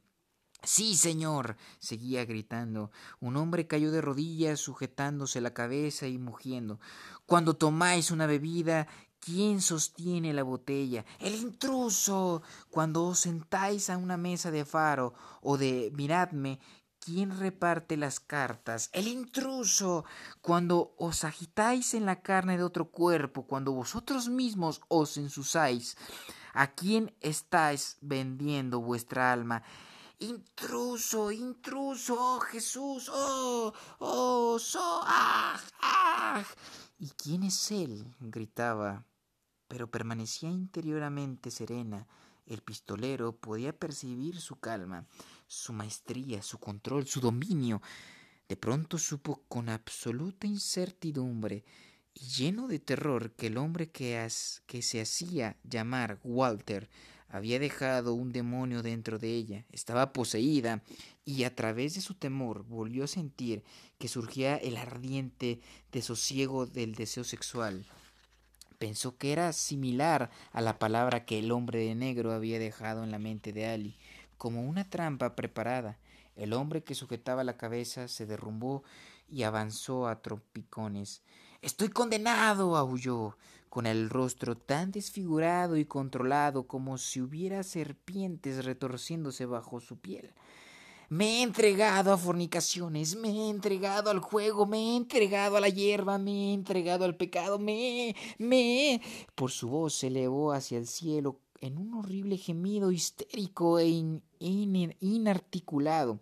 Sí, señor. seguía gritando. Un hombre cayó de rodillas, sujetándose la cabeza y mugiendo. Cuando tomáis una bebida, ¿quién sostiene la botella? El intruso. Cuando os sentáis a una mesa de faro o de miradme, ¿quién reparte las cartas? El intruso. Cuando os agitáis en la carne de otro cuerpo, cuando vosotros mismos os ensusáis, ¿a quién estáis vendiendo vuestra alma? Intruso, intruso, oh Jesús, oh, oh, so, ah, ah. ¿Y quién es él? gritaba, pero permanecía interiormente serena. El pistolero podía percibir su calma, su maestría, su control, su dominio. De pronto supo con absoluta incertidumbre y lleno de terror que el hombre que, que se hacía llamar Walter había dejado un demonio dentro de ella, estaba poseída, y a través de su temor volvió a sentir que surgía el ardiente desosiego del deseo sexual. Pensó que era similar a la palabra que el hombre de negro había dejado en la mente de Ali, como una trampa preparada. El hombre que sujetaba la cabeza se derrumbó y avanzó a trompicones. Estoy condenado. aulló con el rostro tan desfigurado y controlado como si hubiera serpientes retorciéndose bajo su piel. Me he entregado a fornicaciones, me he entregado al juego, me he entregado a la hierba, me he entregado al pecado, me, me. Por su voz se elevó hacia el cielo en un horrible gemido histérico e inarticulado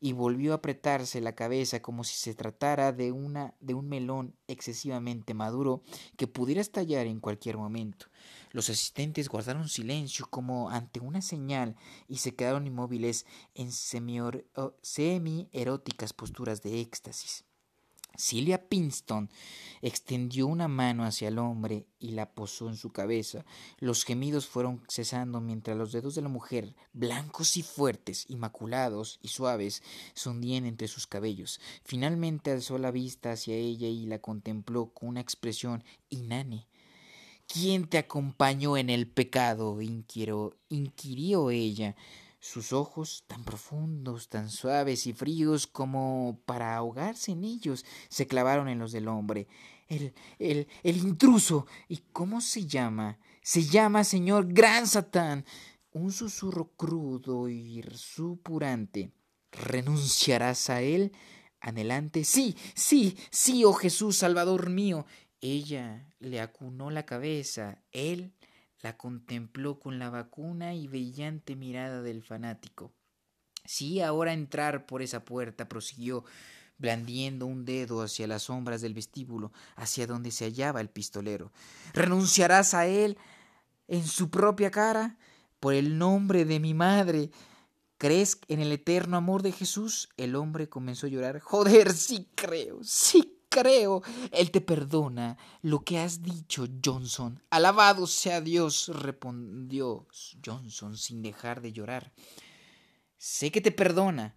y volvió a apretarse la cabeza como si se tratara de una de un melón excesivamente maduro que pudiera estallar en cualquier momento. Los asistentes guardaron silencio como ante una señal y se quedaron inmóviles en semi-eróticas posturas de éxtasis. Silvia Pinston extendió una mano hacia el hombre y la posó en su cabeza. Los gemidos fueron cesando mientras los dedos de la mujer, blancos y fuertes, inmaculados y suaves, se hundían entre sus cabellos. Finalmente alzó la vista hacia ella y la contempló con una expresión inane. ¿Quién te acompañó en el pecado? inquirió, inquirió ella sus ojos, tan profundos, tan suaves y fríos como para ahogarse en ellos, se clavaron en los del hombre. El, el, el intruso. ¿Y cómo se llama? Se llama señor Gran Satán. Un susurro crudo y supurante. ¿Renunciarás a él? Anhelante. Sí, sí, sí, oh Jesús, Salvador mío. Ella le acunó la cabeza. Él la contempló con la vacuna y brillante mirada del fanático. Sí, ahora entrar por esa puerta, prosiguió, blandiendo un dedo hacia las sombras del vestíbulo, hacia donde se hallaba el pistolero. ¿Renunciarás a él en su propia cara? Por el nombre de mi madre. ¿Crees en el eterno amor de Jesús? El hombre comenzó a llorar. Joder, sí creo, sí creo. Él te perdona lo que has dicho, Johnson. Alabado sea Dios, respondió Johnson sin dejar de llorar. Sé que te perdona,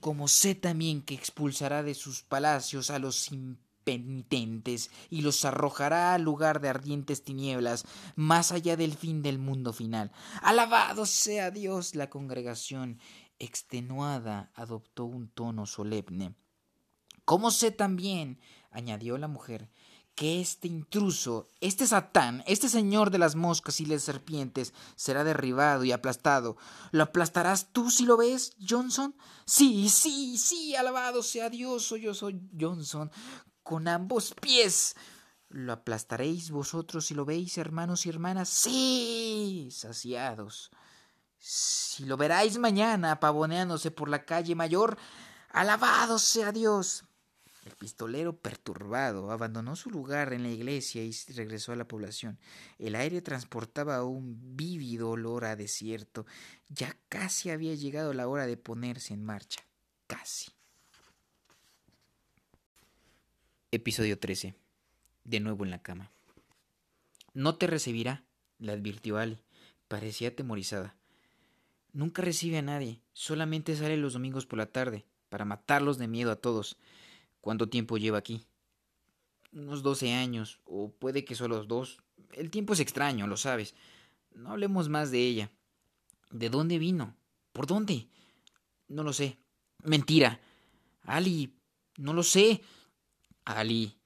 como sé también que expulsará de sus palacios a los impenitentes y los arrojará al lugar de ardientes tinieblas, más allá del fin del mundo final. Alabado sea Dios. La congregación, extenuada, adoptó un tono solemne. ¿Cómo sé también? añadió la mujer, que este intruso, este Satán, este señor de las moscas y las serpientes, será derribado y aplastado. ¿Lo aplastarás tú si lo ves, Johnson? Sí, sí, sí, alabado sea Dios, yo soy Johnson, con ambos pies. ¿Lo aplastaréis vosotros si lo veis, hermanos y hermanas? Sí, saciados. Si lo veráis mañana pavoneándose por la calle mayor, alabado sea Dios. El pistolero, perturbado, abandonó su lugar en la iglesia y regresó a la población. El aire transportaba un vívido olor a desierto. Ya casi había llegado la hora de ponerse en marcha. Casi. Episodio 13. De nuevo en la cama. No te recibirá, le advirtió Ali. Parecía atemorizada. Nunca recibe a nadie, solamente sale los domingos por la tarde, para matarlos de miedo a todos. ¿Cuánto tiempo lleva aquí? Unos doce años, o puede que solo dos. El tiempo es extraño, lo sabes. No hablemos más de ella. ¿De dónde vino? ¿Por dónde? No lo sé. Mentira. Ali, no lo sé. Ali.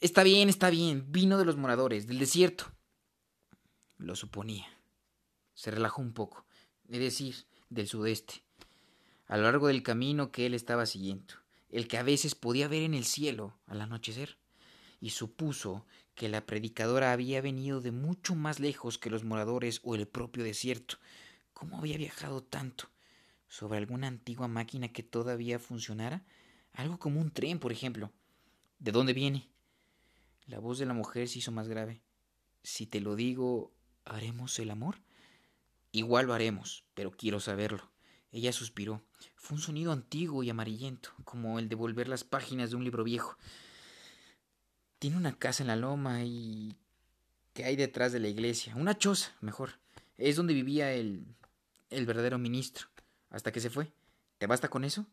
Está bien, está bien. Vino de los moradores, del desierto. Lo suponía. Se relajó un poco. Es decir, del sudeste. A lo largo del camino que él estaba siguiendo el que a veces podía ver en el cielo al anochecer, y supuso que la predicadora había venido de mucho más lejos que los moradores o el propio desierto. ¿Cómo había viajado tanto? ¿Sobre alguna antigua máquina que todavía funcionara? Algo como un tren, por ejemplo. ¿De dónde viene? La voz de la mujer se hizo más grave. Si te lo digo, ¿haremos el amor? Igual lo haremos, pero quiero saberlo. Ella suspiró. Fue un sonido antiguo y amarillento, como el de volver las páginas de un libro viejo. Tiene una casa en la loma y... ¿Qué hay detrás de la iglesia? Una choza, mejor. Es donde vivía el... el verdadero ministro, hasta que se fue. ¿Te basta con eso?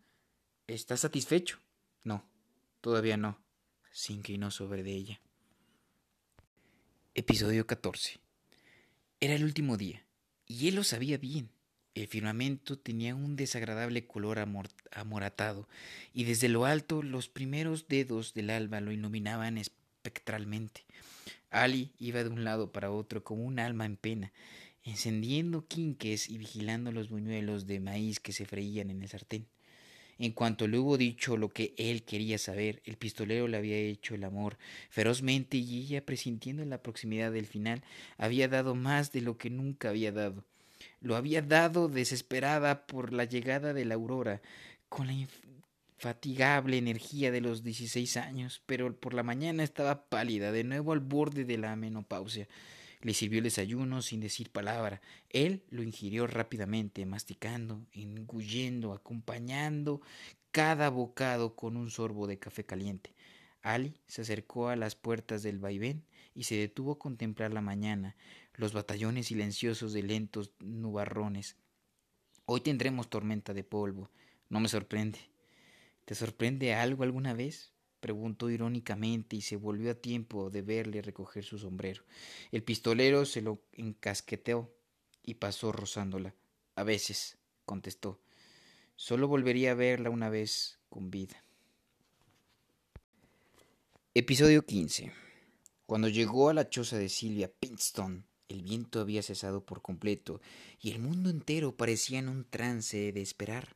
¿Estás satisfecho? No, todavía no. Se inclinó sobre de ella. Episodio 14. Era el último día, y él lo sabía bien. El firmamento tenía un desagradable color amoratado, y desde lo alto los primeros dedos del alba lo iluminaban espectralmente. Ali iba de un lado para otro como un alma en pena, encendiendo quinques y vigilando los buñuelos de maíz que se freían en el sartén. En cuanto le hubo dicho lo que él quería saber, el pistolero le había hecho el amor ferozmente y ella, presintiendo la proximidad del final, había dado más de lo que nunca había dado lo había dado desesperada por la llegada de la aurora, con la infatigable energía de los dieciséis años, pero por la mañana estaba pálida, de nuevo al borde de la menopausia. Le sirvió el desayuno sin decir palabra. Él lo ingirió rápidamente, masticando, engullendo, acompañando cada bocado con un sorbo de café caliente. Ali se acercó a las puertas del vaivén y se detuvo a contemplar la mañana, los batallones silenciosos de lentos nubarrones. Hoy tendremos tormenta de polvo. No me sorprende. ¿Te sorprende algo alguna vez? preguntó irónicamente y se volvió a tiempo de verle recoger su sombrero. El pistolero se lo encasqueteó y pasó rozándola. A veces, contestó. Solo volvería a verla una vez con vida. Episodio 15. Cuando llegó a la choza de Silvia Pinston, el viento había cesado por completo y el mundo entero parecía en un trance de esperar.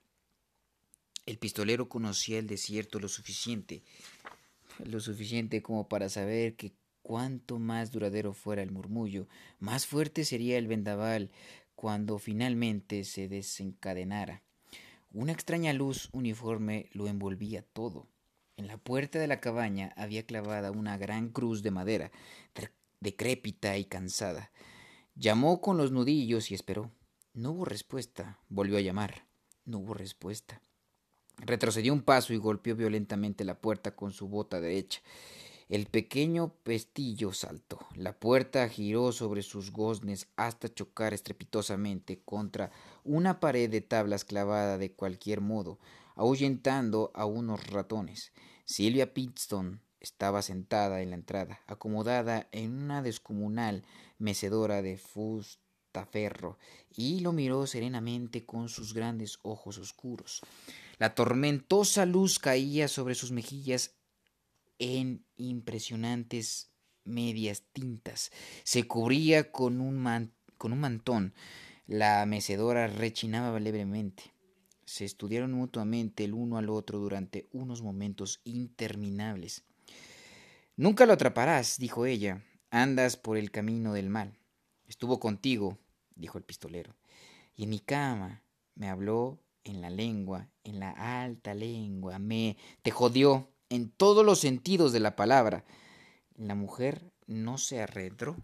El pistolero conocía el desierto lo suficiente, lo suficiente como para saber que cuanto más duradero fuera el murmullo, más fuerte sería el vendaval cuando finalmente se desencadenara. Una extraña luz uniforme lo envolvía todo. En la puerta de la cabaña había clavada una gran cruz de madera, decrépita y cansada. Llamó con los nudillos y esperó. No hubo respuesta. Volvió a llamar. No hubo respuesta. Retrocedió un paso y golpeó violentamente la puerta con su bota derecha. El pequeño pestillo saltó. La puerta giró sobre sus goznes hasta chocar estrepitosamente contra una pared de tablas clavada de cualquier modo, ahuyentando a unos ratones. Silvia Pitstone estaba sentada en la entrada, acomodada en una descomunal mecedora de fustaferro, y lo miró serenamente con sus grandes ojos oscuros. La tormentosa luz caía sobre sus mejillas en impresionantes medias tintas. Se cubría con un, con un mantón. La mecedora rechinaba levemente. Se estudiaron mutuamente el uno al otro durante unos momentos interminables. Nunca lo atraparás, dijo ella. Andas por el camino del mal. Estuvo contigo, dijo el pistolero. Y en mi cama me habló en la lengua, en la alta lengua, me te jodió en todos los sentidos de la palabra. La mujer no se arredró.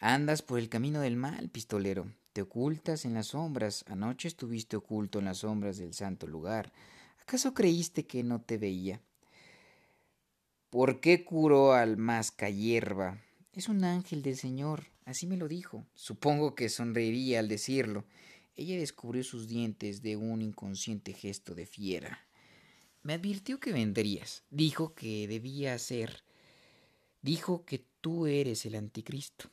Andas por el camino del mal, pistolero. Ocultas en las sombras. Anoche estuviste oculto en las sombras del santo lugar. ¿Acaso creíste que no te veía? ¿Por qué curó al mascayerba? Es un ángel del Señor, así me lo dijo. Supongo que sonreiría al decirlo. Ella descubrió sus dientes de un inconsciente gesto de fiera. Me advirtió que vendrías. Dijo que debía ser. Dijo que tú eres el anticristo.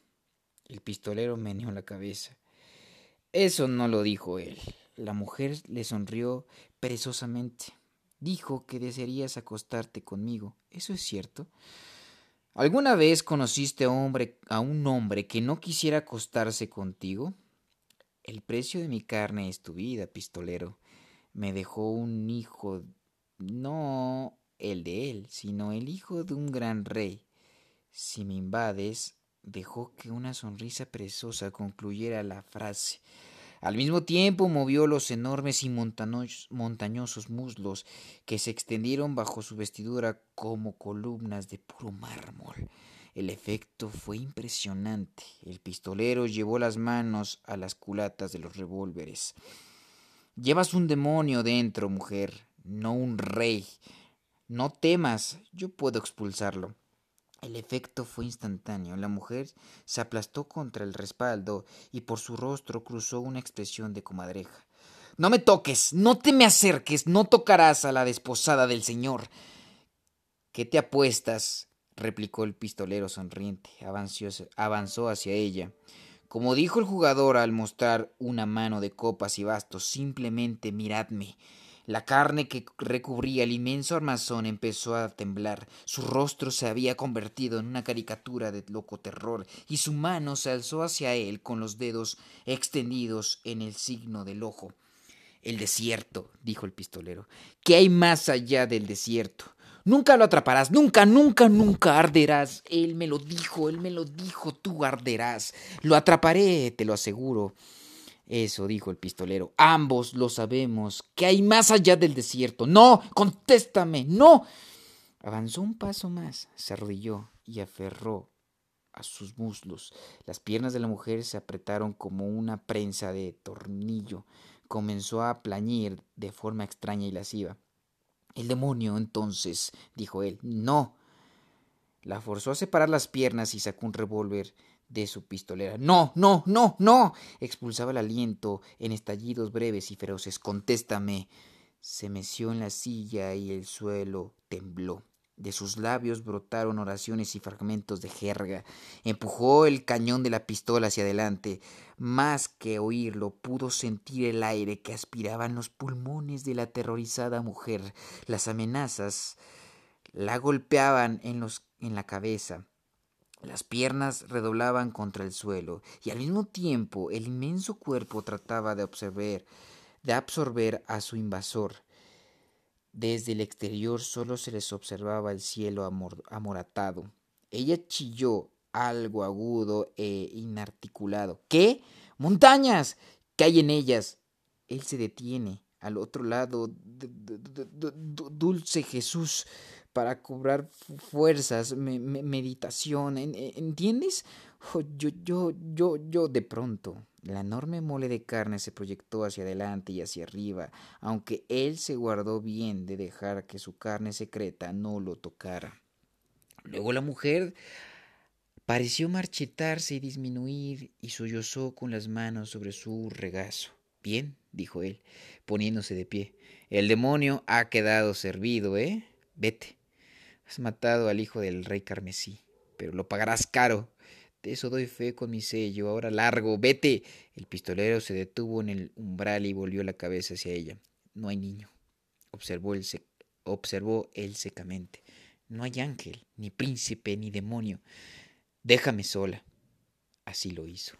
El pistolero meneó la cabeza. Eso no lo dijo él. La mujer le sonrió perezosamente. Dijo que desearías acostarte conmigo. ¿Eso es cierto? ¿Alguna vez conociste a, hombre, a un hombre que no quisiera acostarse contigo? El precio de mi carne es tu vida, pistolero. Me dejó un hijo, no el de él, sino el hijo de un gran rey. Si me invades, dejó que una sonrisa perezosa concluyera la frase. Al mismo tiempo movió los enormes y montañosos muslos que se extendieron bajo su vestidura como columnas de puro mármol. El efecto fue impresionante. El pistolero llevó las manos a las culatas de los revólveres. Llevas un demonio dentro, mujer, no un rey. No temas, yo puedo expulsarlo. El efecto fue instantáneo. La mujer se aplastó contra el respaldo y por su rostro cruzó una expresión de comadreja. No me toques, no te me acerques, no tocarás a la desposada del señor. ¿Qué te apuestas? replicó el pistolero sonriente. Avanzó, avanzó hacia ella. Como dijo el jugador al mostrar una mano de copas y bastos, simplemente miradme. La carne que recubría el inmenso armazón empezó a temblar, su rostro se había convertido en una caricatura de loco terror, y su mano se alzó hacia él con los dedos extendidos en el signo del ojo. El desierto, dijo el pistolero. ¿Qué hay más allá del desierto? Nunca lo atraparás, nunca, nunca, nunca arderás. Él me lo dijo, él me lo dijo, tú arderás. Lo atraparé, te lo aseguro. Eso, dijo el pistolero. Ambos lo sabemos. ¿Qué hay más allá del desierto? No, contéstame, no. Avanzó un paso más, se arrodilló y aferró a sus muslos. Las piernas de la mujer se apretaron como una prensa de tornillo. Comenzó a plañir de forma extraña y lasciva. El demonio, entonces, dijo él. No. La forzó a separar las piernas y sacó un revólver de su pistolera. No, no, no, no. expulsaba el aliento en estallidos breves y feroces. Contéstame. Se meció en la silla y el suelo tembló. De sus labios brotaron oraciones y fragmentos de jerga. Empujó el cañón de la pistola hacia adelante. Más que oírlo, pudo sentir el aire que aspiraban los pulmones de la aterrorizada mujer. Las amenazas la golpeaban en, los, en la cabeza. Las piernas redoblaban contra el suelo y al mismo tiempo el inmenso cuerpo trataba de absorber, de absorber a su invasor. Desde el exterior solo se les observaba el cielo amoratado. Ella chilló algo agudo e inarticulado. ¿Qué? ¡Montañas! ¿Qué hay en ellas? Él se detiene. Al otro lado, dulce Jesús, para cobrar fuerzas, meditación, ¿entiendes? Oh, yo, yo, yo, yo, de pronto, la enorme mole de carne se proyectó hacia adelante y hacia arriba, aunque él se guardó bien de dejar que su carne secreta no lo tocara. Luego la mujer pareció marchitarse y disminuir y sollozó con las manos sobre su regazo. Bien, dijo él, poniéndose de pie. El demonio ha quedado servido, ¿eh? Vete. Has matado al hijo del rey carmesí, pero lo pagarás caro. De eso doy fe con mi sello. Ahora largo, vete. El pistolero se detuvo en el umbral y volvió la cabeza hacia ella. No hay niño, observó observó él secamente. No hay ángel, ni príncipe, ni demonio. Déjame sola. Así lo hizo.